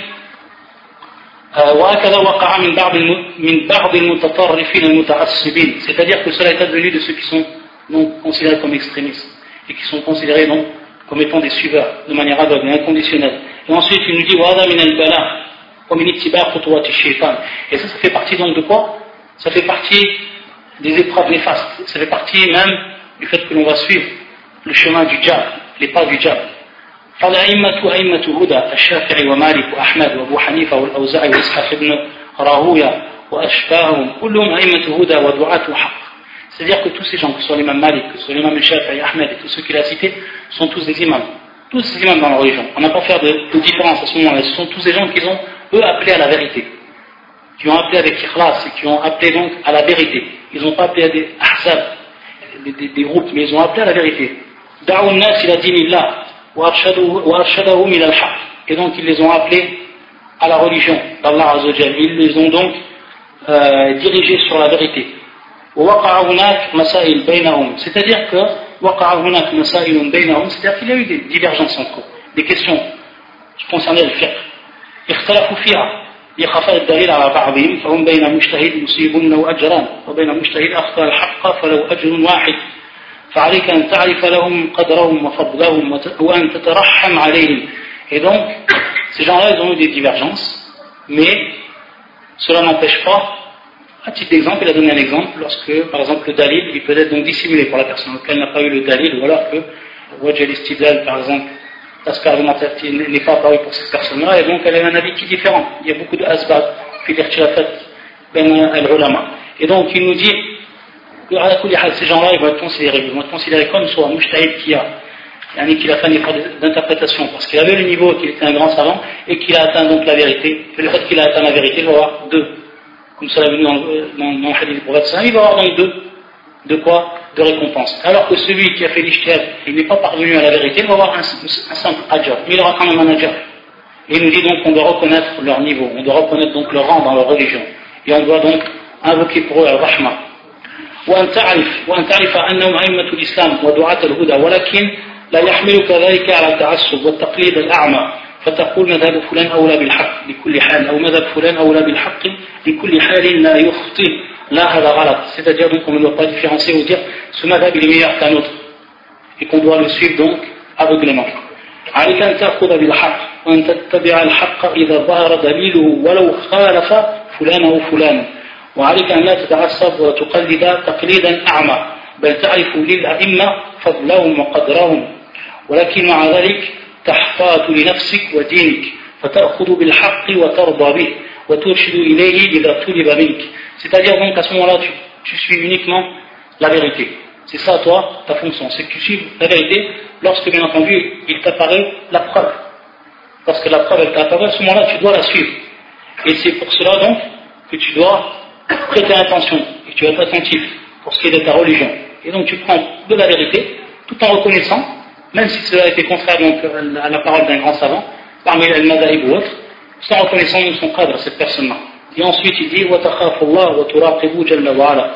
c'est-à-dire que cela est advenu de ceux qui sont non considérés comme extrémistes et qui sont considérés donc comme étant des suiveurs de manière aveugle et inconditionnelle. Et ensuite il nous dit et ça, ça fait partie donc de quoi Ça fait partie des épreuves néfastes. Ça fait partie même du fait que l'on va suivre le chemin du diable, les pas du diable. فالأئمة أئمة هدى الشافعي ومالك وأحمد وأبو حنيفة والأوزاعي وإسحاق بن راهوية وأشباههم كلهم أئمة هدى ودعاة حق C'est-à-dire que tous ces gens, que ce soit l'imam Malik, que ce soit l'imam Shafi'i, Ahmed et tous ceux qu'il a cités, sont tous des imams. Tous des imams dans la religion. On n'a pas fait de, de différence à ce moment-là. Ce sont tous des gens qui ont, eux, appelé à la vérité. Qui ont appelé avec ikhlas et qui ont appelé donc à la vérité. Ils n'ont pas appelé à des ahzab, des, groupes, mais ils ont appelé à la vérité. Et donc ils les ont appelés à la religion d'Allah Azzawajal. Ils les ont donc euh, dirigés sur la vérité. C'est-à-dire que c'est-à-dire qu'il y a eu des divergences entre eux, des questions qui concernaient le fiqh. اختلفوا فيها لخفاء الدليل على بعضهم فهم بين مجتهد مصيب له أجران وبين مجتهد أخطأ الحق فله أجر واحد فعليك أن تعرف لهم قدرهم وفضلهم وأن تترحم عليهم Et donc, ces gens-là, ils ont eu des divergences, mais cela n'empêche pas, à titre d'exemple, il a donné un exemple, lorsque, par exemple, le dalil, il peut être donc dissimulé pour la personne, auquel n'a pas eu le dalil, ou alors que Wajal par exemple, l'aspect argumentaire n'est pas apparu pour cette personne-là, et donc elle a un avis qui est différent. Il y a beaucoup de asbab, l'irtilafat, ben al-ulama. Et donc, il nous dit, ces gens-là, ils vont être considérés, ils vont être considérés comme soit Mujtahid qui a, qu'il a fait un effort d'interprétation, parce qu'il avait le niveau, qu'il était un grand savant, et qu'il a atteint donc la vérité. Le fait qu'il a atteint la vérité, il va avoir deux Comme cela est venu dans, dans, dans le hadith du prophète, il va avoir donc deux. De quoi De récompense. Alors que celui qui a fait l'ishtihad, il n'est pas parvenu à la vérité, il va avoir un, un simple ajab, mais il aura quand même un ajab. Et il nous dit donc qu'on doit reconnaître leur niveau, on doit reconnaître donc leur rang dans leur religion. Et on doit donc invoquer pour eux al-rahma. وأن تعرف وأن تعرف أنهم أئمة الإسلام ودعاة الهدى ولكن لا يحملك ذلك على التعصب والتقليد الأعمى فتقول مذهب فلان أولى بالحق بكل حال أو مذهب فلان أولى بالحق بكل حال لا يخطئ. لا هذا غلط. C'est-à-dire donc on ne doit pas différencier ou dire ce madhab il est meilleur qu'un autre. Et qu'on doit le suivre donc aveuglément. عليك أن تأخذ بالحق وأن تتبع الحق إذا ظهر دليله ولو خالف فلان أو فلان. وعليك أن لا تتعصب وتقلد تقليدا أعمى. بل تعرف للأئمة فضلهم وقدرهم. ولكن مع ذلك تحتاط لنفسك ودينك فتأخذ بالحق وترضى به وترشد إليه إذا طلب منك c'est-à-dire donc à ce moment-là tu, tu suis uniquement la vérité c'est ça toi ta fonction c'est que tu suis la vérité lorsque bien entendu il t'apparaît la preuve lorsque la preuve elle t'apparaît à ce moment-là tu dois la suivre et c'est pour cela donc que tu dois prêter attention et tu vas être attentif pour ce qui est de ta religion. Et donc tu prends de la vérité tout en reconnaissant, même si cela a été contraire donc, à la parole d'un grand savant, parmi les madaïb ou autres, tout en reconnaissant son cadre, cette personne-là. Et ensuite il dit وَتَخَافُ اللَّهُ وَتُرَاقِبُ جَلَّ وَعَلَى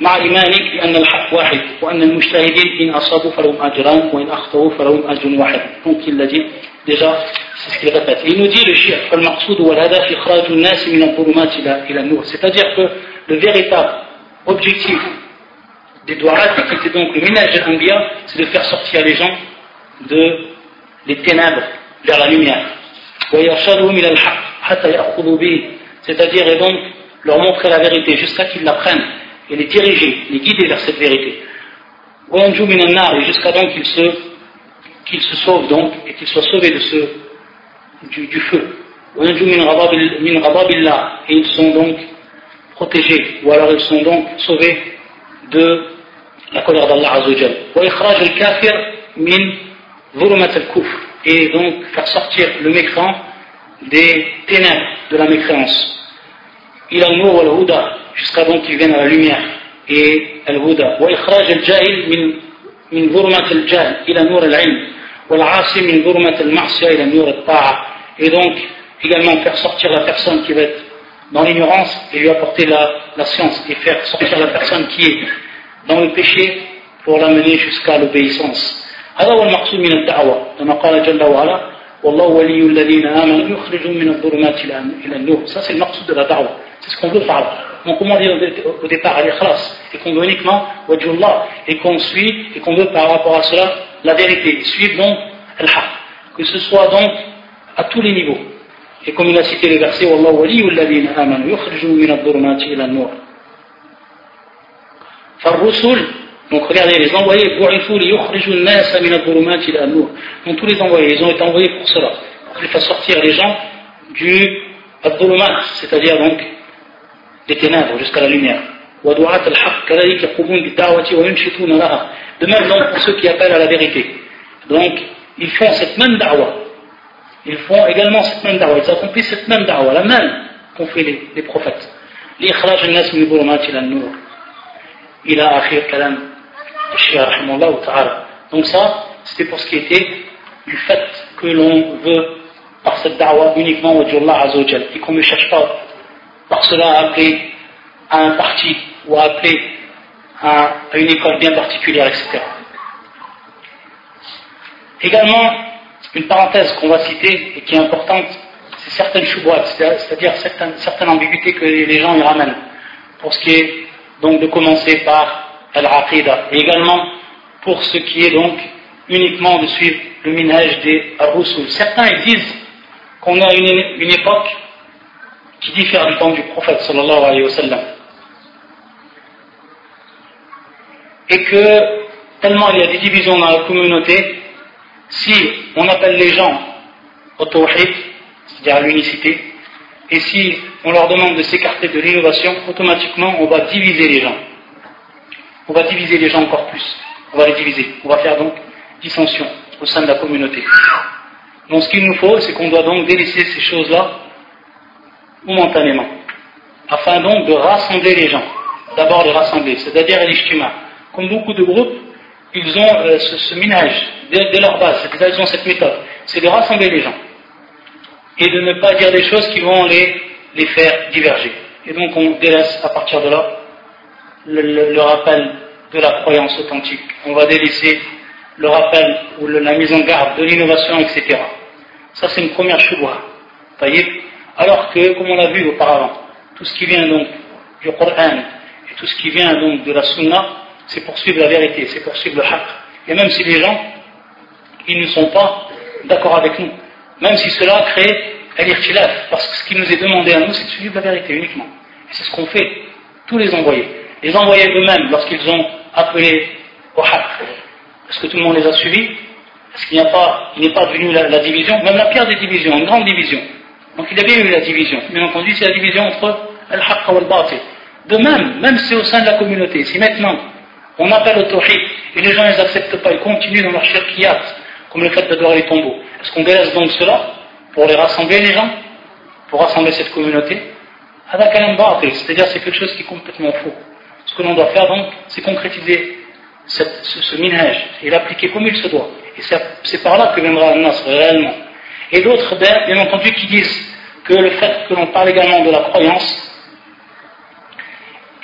مع إيمانك بأن الحق واحد وأن المجتهدين إن أصابوا فلهم أجران وإن أخطأوا فلهم أجر واحد. Donc il l'a dit déjà c'est ce qu'il répète. il nous dit le shir, c'est-à-dire que le véritable objectif des était donc le ménage de l'anbiya, c'est de faire sortir les gens de, des ténèbres vers la lumière. C'est-à-dire et donc leur montrer la vérité jusqu'à qu'ils la prennent et les diriger, les guider vers cette vérité. Et jusqu'à donc qu'ils se, qu'ils se sauvent donc et qu'ils soient sauvés de ce du, du feu. Et ils sont donc protégés, ou alors ils sont donc sauvés de la colère d'Allah Azzawajal. Et donc faire sortir le mécréant des ténèbres de la mécréance. Il a le jusqu'à donc qu'il vienne à la lumière. Et al-huda. وإخراج الجاهل من من ظلمة الجهل إلى نور العلم والعاصي من ظلمة المعصية إلى نور الطاعة et donc également faire sortir la personne qui va être dans l'ignorance et lui apporter la, la, science et faire sortir la personne qui est dans le péché pour l'amener jusqu'à l'obéissance هذا هو المقصود من الدعوة كما قال جل وعلا Ça, c'est le morceau de la da'wah. C'est ce qu'on veut par là. Donc, comment dire au départ, à l'ikhlas, et qu'on veut uniquement wajullah, et qu'on suit, et qu'on veut par rapport à cela la vérité. Suivre donc al-haq. Que ce soit donc à tous les niveaux. Et comme il a cité le verset, Wallahu waliyu alladhina amanu yukhriju min ad-dhulumati ila an-nur. فالرسل donc regardez, les envoyés, donc tous les envoyés, ils ont été envoyés pour cela, pour qu'ils fassent sortir les gens du c'est-à-dire donc des ténèbres jusqu'à la lumière. De même donc pour ceux qui appellent à la vérité. Donc ils font cette même da'wah. Ils font également cette même da'wah. Ils accomplissent cette même da'wah, la même qu'ont fait les, les prophètes. Il a akhir kalam donc ça, c'était pour ce qui était du fait que l'on veut par cette da'wah uniquement Allah Azzawajal et qu'on ne cherche pas par cela à appeler à un parti ou à appeler à, une école bien particulière, etc. Également, une parenthèse qu'on va citer et qui est importante, c'est certaines choubouates, c'est-à-dire certaines, certaines ambiguïtés que les gens y ramènent, pour ce qui est donc de commencer par al-aqidah. Et également pour ce qui est donc uniquement de suivre le minage des Rusul. Certains disent qu'on a une, une, époque qui diffère du temps du prophète sallallahu alayhi wa sallam. Et que tellement il y a des divisions dans la communauté, si on appelle les gens au tawhid, c'est-à-dire à, l'unicité, et si on leur demande de s'écarter de l'innovation, automatiquement on va diviser les gens on va diviser les gens encore plus. On va les diviser. On va faire donc dissension au sein de la communauté. Donc ce qu'il nous faut, c'est qu'on doit donc délaisser ces choses-là momentanément. Afin donc de rassembler les gens. D'abord les rassembler, c'est-à-dire l'ishtima. Comme beaucoup de groupes, ils ont euh, ce, minage dès, leur base, c'est-à-dire ils ont cette méthode. C'est de rassembler les gens. Et de ne pas dire des choses qui vont les, les faire diverger. Et donc on délaisse à partir de là le, rappel de la croyance authentique. On va délaisser le rappel ou la mise en garde de l'innovation, etc. Ça, c'est une première choua. Alors que, comme on l'a vu auparavant, tout ce qui vient donc du Coran et tout ce qui vient donc de la Sunna, c'est poursuivre la vérité, c'est poursuivre le haqq. Et même si les gens, ils ne sont pas d'accord avec nous, même si cela crée al-irtilaf, parce que ce qui nous est demandé à nous, c'est de suivre la vérité uniquement. Et c'est ce qu'on fait, tous les envoyés les envoyés eux-mêmes, lorsqu'ils ont appelé au haq, est-ce que tout le monde les a suivis? Est-ce qu'il n'y a pas, il n'est pas devenu la, division, même la pire des divisions, une grande division. Donc il y avait eu la division. Bien entendu, c'est la division entre al-haq et al-batil. De même, même si au sein de la communauté, si maintenant on appelle au tawhid et les gens ne acceptent pas, ils continuent dans leur shirkiyat, comme le fait d'adorer les tombeaux, est-ce qu'on délaisse donc cela pour les rassembler les gens Pour rassembler cette communauté C'est-à-dire c'est quelque chose qui est complètement faux. Ce que l'on doit faire donc, c'est concrétiser ce, minage et l'appliquer comme il se doit. Et c'est par là que viendra un nasr réellement. Et d'autres, bien entendu, qui disent que le fait que l'on parle également de la croyance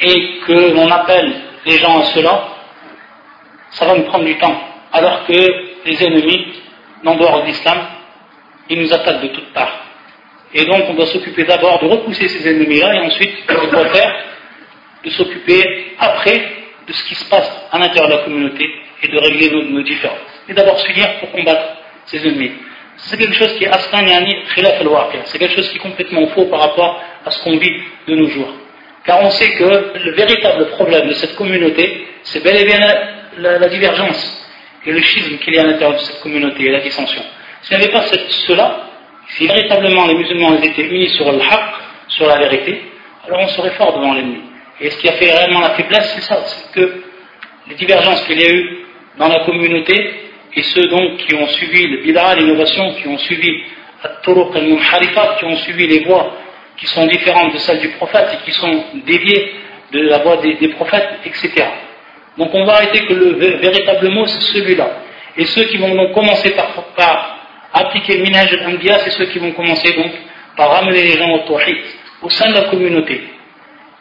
et que l'on appelle les gens à cela, ça va nous prendre du temps. Alors que les ennemis, en dehors de l'islam, ils nous attaquent de toutes parts. Et donc on doit s'occuper d'abord de repousser ces ennemis-là et ensuite, on faire de s'occuper après de ce qui se passe à l'intérieur de la communauté et de régler nos, différences. Et d'abord s'unir pour combattre ses ennemis. C'est quelque chose qui est khilaf al C'est quelque chose qui est complètement faux par rapport à ce qu'on vit de nos jours. Car on sait que le véritable problème de cette communauté, c'est bel et bien la, divergence et le schisme qu'il y a à l'intérieur de cette communauté et la dissension. S'il n'y avait pas cela, si véritablement les musulmans étaient unis sur le haqq, sur la vérité, alors on serait fort devant l'ennemi. Et ce qui a fait réellement la faiblesse, c'est ça, c'est que les divergences qu'il y a eu dans la communauté, et ceux donc qui ont suivi le bid'a, l'innovation, qui ont suivi al-turuq al qui ont suivi les voies qui sont différentes de celles du prophète et qui sont déviées de la voie des, prophètes, etc. Donc on va arrêter que le véritable mot c'est celui-là. Et ceux qui vont donc commencer par, appliquer le minage de c'est ceux qui vont commencer donc par ramener les gens au tawhid, au sein de la communauté.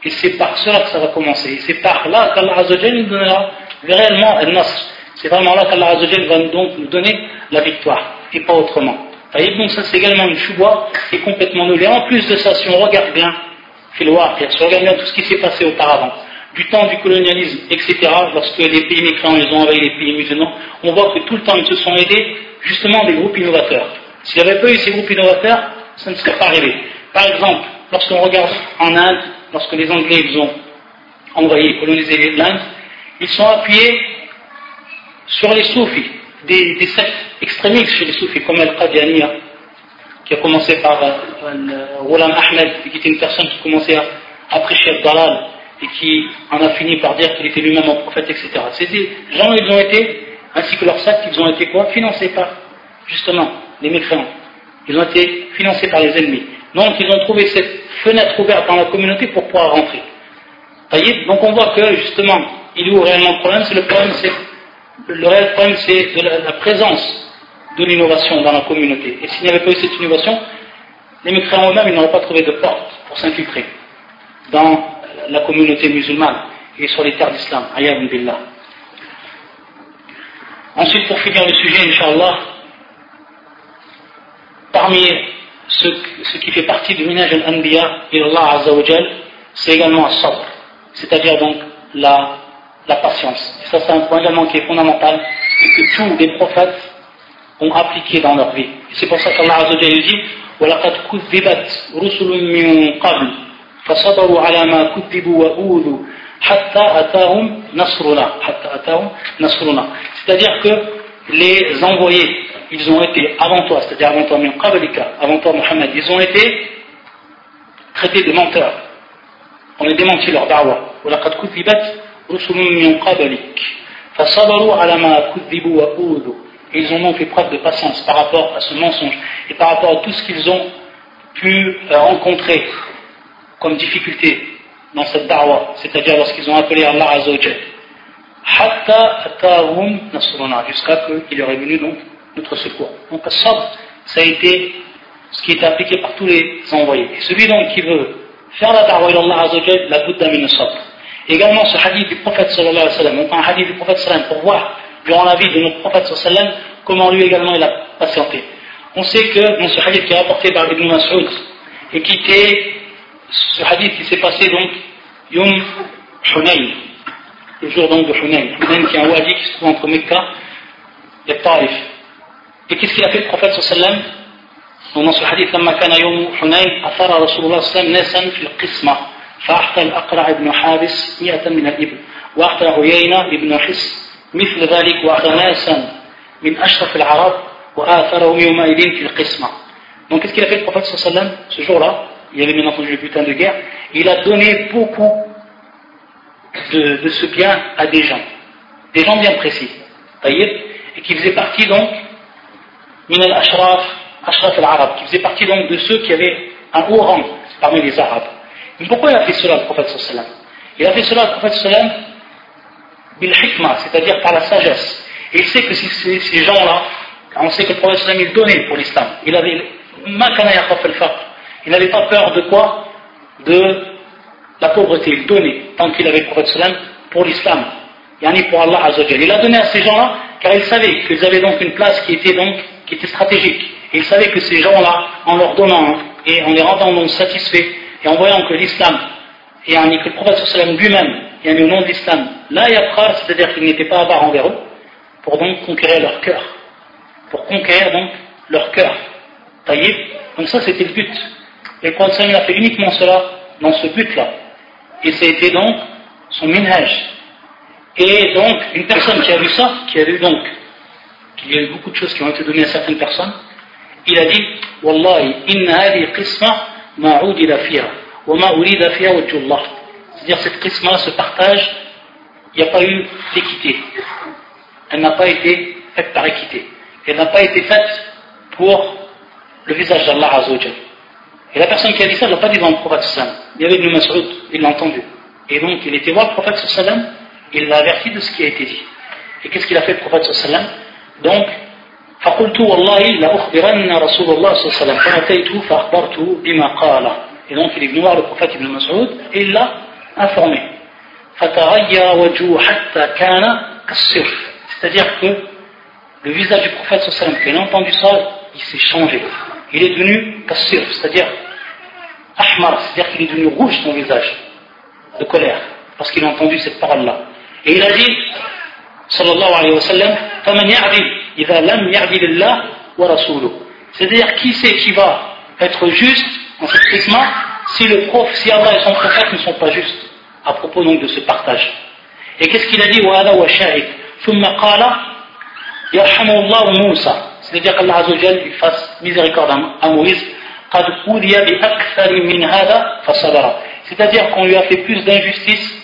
Et c'est par cela que ça va commencer. Et c'est par là qu'Allah nous donnera réellement un nasr. C'est vraiment là qu'Allah va donc nous donner la victoire, et pas autrement. Donc ça c'est également une choua qui est complètement nulle. Et en plus de ça, si on regarde bien, si on regarde bien tout ce qui s'est passé auparavant, du temps du colonialisme, etc., lorsque les pays mécréants ils ont envahi les pays musulmans, on voit que tout le temps ils se sont aidés justement des groupes innovateurs. S'il n'y avait pas eu ces groupes innovateurs, ça ne serait pas arrivé. Par exemple, lorsqu'on regarde en Inde, lorsque les Anglais ils ont envoyé, colonisé l'Inde, ils sont appuyés sur les soufis, des, sectes extrémistes chez les soufis, comme Al-Qadianiya, qui a commencé par euh, Ahmed, qui était une personne qui commençait à, à prêcher Dalal et qui en a fini par dire qu'il était lui-même un prophète, etc. Ces gens, ils ont été, ainsi que leurs sectes, ils ont été quoi? Financés par, justement, les mécréants. Ils ont été financés par les ennemis. Donc, ils ont trouvé cette fenêtre ouverte dans la communauté pour pouvoir rentrer. Donc, on voit que, justement, il y a réellement le problème, c'est le problème, c'est le réel problème, c'est de la, présence de l'innovation dans la communauté. Et s'il n'y avait pas eu cette innovation, les mécréants eux-mêmes, ils n'auraient pas trouvé de porte pour s'infiltrer dans la communauté musulmane et sur les terres d'islam. billah. Ensuite, pour finir le sujet, Inch'Allah, parmi ce, ce, qui fait partie du minage al-anbiya et Allah Azzawajal, c'est également un sabr, c'est-à-dire donc la la patience. Et ça, c'est un point également qui est fondamental et que tous les prophètes ont appliqué dans leur vie. Et c'est pour ça qu'Allah Azzawajal dit وَلَقَدْ كُذِّبَتْ رُسُلٌ مِّن قَبْلِ فَصَبَرُوا عَلَى مَا كُذِّبُوا وَأُوذُوا حَتَّى أَتَاهُمْ نَصْرُنَا حَتَّى أَتَاهُمْ نَصْرُنَا C'est-à-dire que les envoyés, ils ont été avant toi, c'est-à-dire avant toi, avant toi Mohammed, ils ont été traités de menteurs. On a démenti leur da'wah. وَلَقَدْ كُذِّبَتْ ils ont donc fait preuve de patience par rapport à ce mensonge et par rapport à tout ce qu'ils ont pu euh, rencontrer comme difficulté dans cette da'wah, c'est-à-dire lorsqu'ils ont appelé Allah Azzawajal. jusqu'à qu'il aurait venu donc notre secours. Donc ça a été ce qui est appliqué par tous les envoyés. Celui donc qui veut faire la da'wah Allah Azzawajal, la buddha min sabr. Également ce hadith du prophète sallallahu alayhi wa sallam, on prend un hadith du prophète sallam pour voir durant la vie de notre prophète sallam comment lui également il a patienté. On sait que dans ce hadith qui est rapporté par Ibn Mas'ud et qui était ce hadith qui s'est passé donc Yom Hunayn, le jour donc de Hunayn, Hunayn qui est un wadi qui se trouve entre Mecca et Taif. Et qu'est-ce qu'il a fait le prophète sallallahu alayhi wa sallam dans ce hadith لما كان يوم حنين أثار رسول الله صلى الله عليه وسلم ناسا في القسمة فأعطى الأقرع بن حابس مئة من الإبل وأعطى عيينة بن حس مثل ذلك وأعطى ناسا من أشرف العرب وآثرهم يومئذ في القسمة Donc qu'est-ce qu'il a fait le prophète sallam ce jour-là Il y avait bien entendu le butin de guerre. Il a donné beaucoup de, ce bien à des gens. Des gens bien précis. Et qui faisaient partie donc min al-ashraf, ashraf al-arab, qui faisaient partie donc de ceux qui avaient un haut rang parmi les arabes. Mais pourquoi il a fait cela, le prophète sallam? Il a fait cela, le prophète sallam, bil hikmah, c'est-à-dire par la sagesse. Et il sait que ces, gens-là, on sait que le prophète sallam, il donnait pour l'islam. Il avait, il n'avait pas peur de quoi? De la pauvreté, il donnait, tant qu'il avait le prophète pour l'islam. Yani pour Allah. Il a donné à ces gens-là, car il savait qu'ils avaient donc une place qui était donc, qui était stratégique. Et il savait que ces gens-là, en leur donnant et en les rendant donc satisfaits, et en voyant que l'islam, et que le prophète lui-même, il y a au nom de l'islam, là c'est-à-dire qu'il n'était pas avare envers eux, pour donc conquérir leur cœur. Pour conquérir donc leur cœur. Taïb. Donc ça c'était le but. Et le a fait uniquement cela dans ce but-là. Et c'était donc son minhaj. Et donc, une personne qui a vu ça, qui a vu donc qu'il y a eu beaucoup de choses qui ont été données à certaines personnes, il a dit Wallahi, inna hadi qisma c'est-à-dire cette qisma, ce partage, il n'y a pas eu d'équité. Elle n'a pas été faite par équité. Elle n'a pas été faite pour le visage d'Allah Azzawajal. Et la personne qui a dit ça ne l'a pas dit dans le prophète sallam. Il y avait Ibn Mas'ud, il l'a entendu. Et donc il était voir le prophète sallam, il l'a averti de ce qui a été dit. Et qu'est-ce qu'il a fait le prophète sallam Donc فقلت والله لأخبرن رسول الله صلى الله عليه وسلم فأتيته فأخبرته بما قال Et donc il est venu voir le prophète Ibn Mas'ud et il l'a informé. فَتَغَيَّرَ وَجُوهُ حَتَّى كَانَ كَالصِّرْفِ C'est-à-dire que le visage du prophète sallam, quand il a entendu ça, il s'est changé. Il est devenu kassir, c'est-à-dire ahmar, c'est-à-dire qu'il est devenu rouge son visage, de colère, parce qu'il a entendu cette parole-là. Et il a dit, sallallahu alayhi wa sallam, c'est-à-dire qui c'est qui va être juste en ce tristement si le prof, si Allah et son prophète ne sont pas justes à propos donc de ce partage? Et qu'est-ce qu'il a dit? C'est-à-dire qu'Allah Azzawajal il fasse miséricorde à Moïse c'est-à-dire qu'on lui a fait plus d'injustice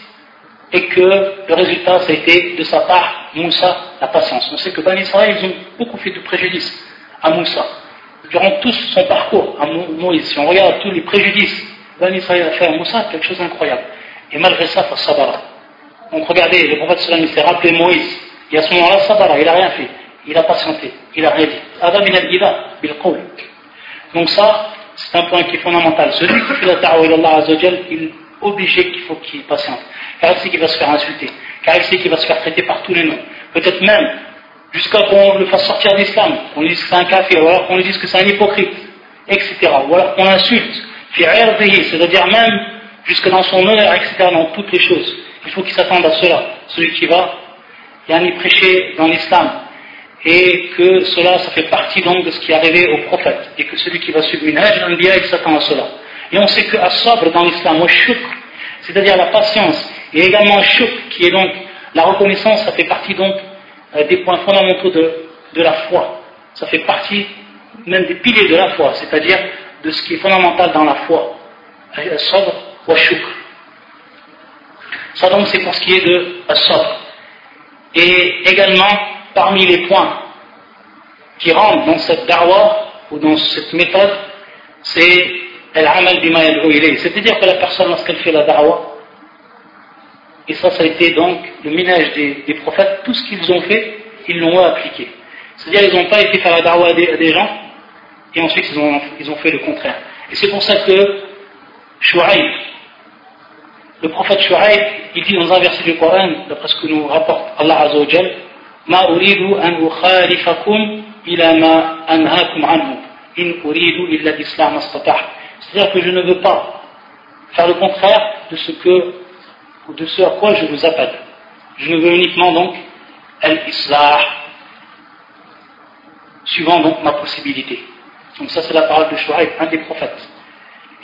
et que le résultat, ça a été de sa part, Moussa, la patience. On sait que Bani Israël, ils ont beaucoup fait de préjudice à Moussa. Durant tout son parcours à Moïse, si on regarde tous les préjudices Bani Israël a fait à Moussa, quelque chose d'incroyable. Et malgré ça, il sabara. Donc regardez, le prophète sallam s'est rappelé Moïse. Et à ce moment-là, sabara, il n'a rien fait. Il a patienté. Il a rien dit. Adam bil Donc ça, c'est un point qui est fondamental. Celui qui fait la ta'wa Allah il est obligé qu'il faut qu'il patiente car il sait qu'il va se faire insulter, car il sait qu'il va se faire traiter par tous les noms. Peut-être même jusqu'à qu'on le fasse sortir d'islam, qu'on lui dise que c'est un café, ou alors qu'on lui dise que c'est un hypocrite, etc. Ou alors qu'on l'insulte, c'est-à-dire même jusque dans son honneur, etc., dans toutes les choses. Il faut qu'il s'attende à cela, celui qui va y prêcher dans l'islam. Et que cela, ça fait partie donc de ce qui est arrivé au prophète. Et que celui qui va suivre une hajj, il s'attend à cela. Et on sait que sobre dans l'islam, au shukr, c'est-à-dire la patience, et également chouk, qui est donc la reconnaissance, ça fait partie donc euh, des points fondamentaux de, de la foi. Ça fait partie même des piliers de la foi, c'est-à-dire de ce qui est fondamental dans la foi. Sabr wa shukr. Ça donc c'est pour ce qui est de sabr. Et également, parmi les points qui rentrent dans cette darwa ou dans cette méthode, c'est l'amal bima C'est-à-dire que la personne, lorsqu'elle fait la darwa, et ça, ça a été donc le ménage des, prophètes. Tout ce qu'ils ont fait, ils l'ont appliqué. C'est-à-dire, ils n'ont pas été faire la darwa à des, gens, et ensuite ils ont, ils ont fait le contraire. Et c'est pour ça que Shu'aib, le prophète Shu'aib, il dit dans un verset du Coran, d'après ce que nous rapporte Allah Azzawajal, Ma uridu an ukhalifakum ila ma anhaakum anhu, in uridu illa l'islam C'est-à-dire que je ne veux pas faire le contraire de ce que de ce à quoi je vous appelle. Je ne veux uniquement donc al-islah, suivant donc ma possibilité. Donc ça c'est la parole de Shuaib, un des prophètes.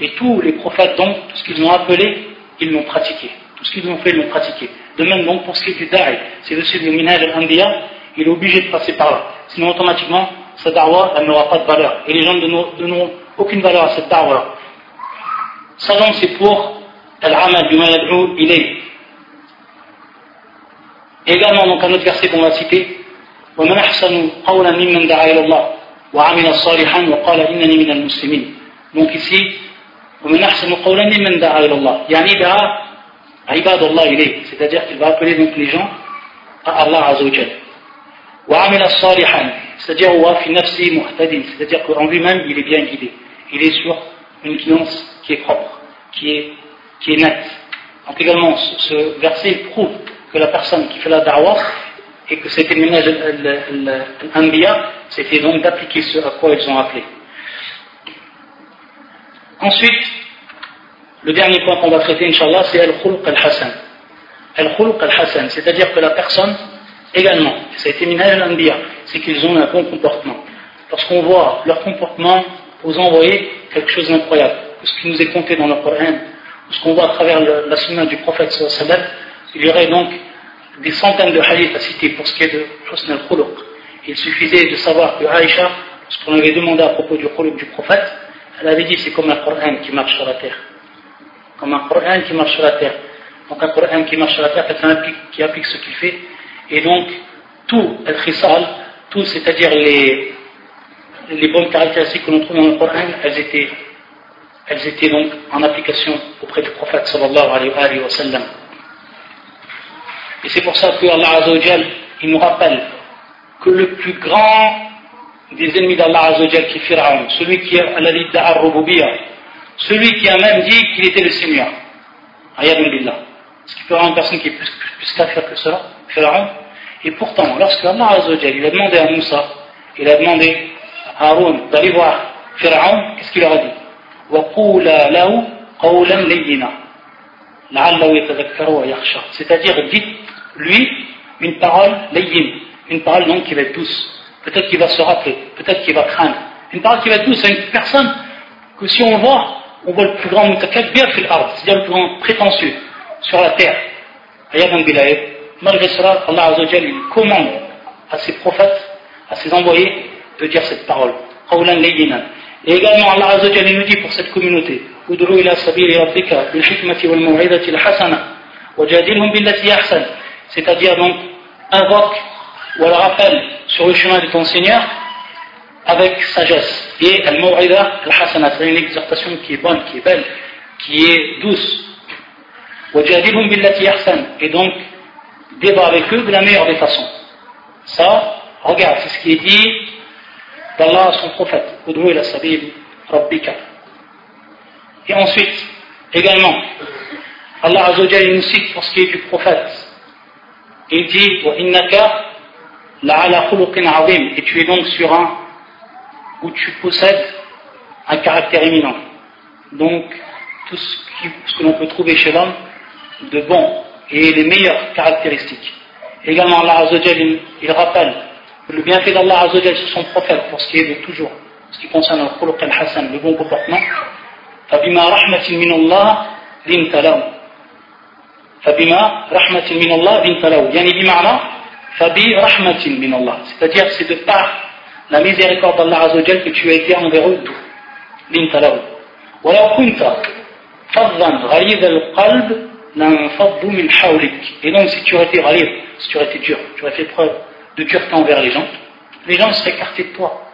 Et tous les prophètes donc, tout ce qu'ils ont appelé, ils l'ont pratiqué. Tout ce qu'ils ont fait, ils l'ont pratiqué. De même donc pour ce qui est du da'i, c'est le suivre le minage al-anbiya, il est obligé de passer par là. Sinon automatiquement, sa da'wa, elle n'aura pas de valeur. Et les gens ne donneront aucune valeur à cette da'wa. Ça donc c'est pour العمل بما يدعو إليه également donc un autre verset qu'on va citer ومن أحسن قولا ممن دعا إلى الله وعمل صالحا وقال إنني من المسلمين donc ici ومن أحسن قولا ممن دعا إلى الله يعني دعا c'est-à-dire qu'il va appeler les gens à Allah Azzawajal. C'est-à-dire c'est-à-dire qu'en lui-même il est bien guidé. Il est sur une guidance qui est propre, qui est, qui est nette. Donc également, ce verset prouve que la personne qui fait la da'wah et que c'était le ménage l'anbiya, c'était donc d'appliquer ce à quoi ils ont appelé. Ensuite, le dernier point qu'on va traiter, Inch'Allah, c'est Al-Khulq al-Hassan. Al-Khulq al-Hassan, c'est-à-dire que la personne, également, ça a été minage l'anbiya, c'est qu'ils ont un bon comportement. Lorsqu'on voit leur comportement, vous envoyez quelque chose d'incroyable. Ce qui nous est compté dans le Coran, ce qu'on voit à travers la sunna du prophète sallam, il y aurait donc des centaines de hadiths à citer pour ce qui est de Husn al-Khuluq. Il suffisait de savoir que Aïcha, lorsqu'on avait demandé à propos du Khuluq du prophète, elle avait dit c'est comme un Coran qui marche sur la terre. Comme un Coran qui marche sur la terre. Donc un Coran qui marche sur la terre, c'est un qui applique ce qu'il fait. Et donc, tout el khisal, tout, c'est-à-dire les, bonnes caractéristiques que l'on trouve dans le Coran, elles étaient elles étaient donc en application auprès du prophète sallallahu alayhi wa sallam. Et c'est pour ça que Allah Azzawajal, il nous rappelle que le plus grand des ennemis d'Allah Azzawajal qui est Pharaon, celui qui a la lidda celui qui a même dit qu'il était le Seigneur. Ayadun billah. Ce qui peut avoir une personne qui est plus, plus, que cela, Pharaon. Et pourtant, lorsque Allah Azzawajal, il a demandé à Moussa, il a demandé Haroun d'aller voir Pharaon, qu'est-ce qu'il leur a dit? C'est-à-dire, dites-lui une parole layyin, une parole donc qui va être douce. Peut-être qu'il va se rappeler, peut-être qu'il va craindre. Une parole qui va être douce à une personne que si on voit, on voit le plus grand mutakabbir fil ard, c'est-à-dire le plus grand prétentieux sur la terre. Malgré cela, Allah Azzawajal, il commande à ses prophètes, à ses envoyés, de dire cette parole. Et également, Allah Azzawajal nous dit pour cette communauté, c'est-à-dire donc, invoque ou elle rappelle sur le chemin de ton Seigneur avec sagesse. Et al-maw'ida al-hasana, c'est une exhortation qui est bonne, qui est belle, qui est douce. Et donc, débat avec eux de la meilleure des façons. Ça, regarde, c'est ce qui est dit d'Allah à son prophète. Et ensuite, également, Allah Azzawajal nous cite pour ce qui est du prophète. Il dit et tu es donc sur un où tu possèdes un caractère éminent. Donc, tout ce, que l'on peut trouver chez l'homme de bon et les meilleures caractéristiques. Également, Allah Azzawajal, il, rappelle le bienfait d'Allah Azzawajal sur son prophète pour ce qui est de toujours, ce qui concerne le khuluq al-hasan, le bon comportement. فبما رحمة من الله لنت له فبما رحمة من الله لنت له يعني بمعنى فبي رحمة من الله c'est-à-dire c'est de par la miséricorde d'Allah Azzawajal que tu as été envers eux tout. Et donc si tu aurais été ralif, si tu aurais été dur, tu aurais fait preuve de dureté envers les gens, les gens seraient écartés de toi.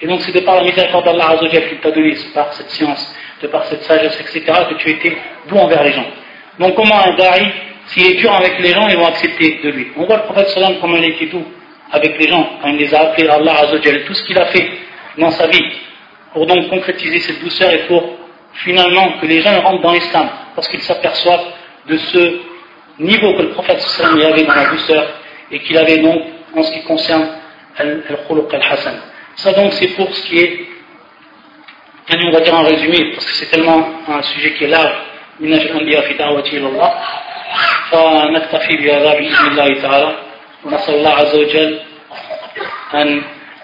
Et donc c'est de par la miséricorde d'Allah Azzawajal qu'il t'a donné, c'est par cette science, de par cette sagesse, etc., que tu étais doux envers les gens. Donc comment un da'i, s'il est dur avec les gens, ils vont accepter de lui. On voit le prophète sallam comment il était doux avec les gens, quand il les a appelés à Allah Azzawajal, tout ce qu'il a fait dans sa vie, pour donc concrétiser cette douceur et pour finalement que les gens rentrent dans l'islam, parce qu'ils s'aperçoivent de ce niveau que le prophète sallam avait dans la douceur et qu'il avait donc en ce qui concerne al-khuluq al-hasan. Ça donc c'est pour ce qui est, on va dire en résumé, parce que c'est tellement un sujet qui est large, من الأنبياء في دعوتي إلى الله فنكتفي بهذا بإذن الله تعالى ونسأل الله عز وجل أن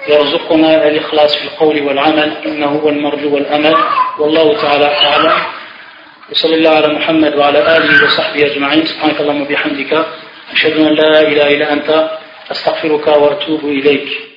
يرزقنا الإخلاص في القول والعمل إنه هو المرجو والأمل. والله تعالى أعلم. وصلى الله على محمد وعلى آله وصحبه أجمعين. سبحانك اللهم وبحمدك أشهد أن لا إله إلا أنت أستغفرك وأتوب إليك.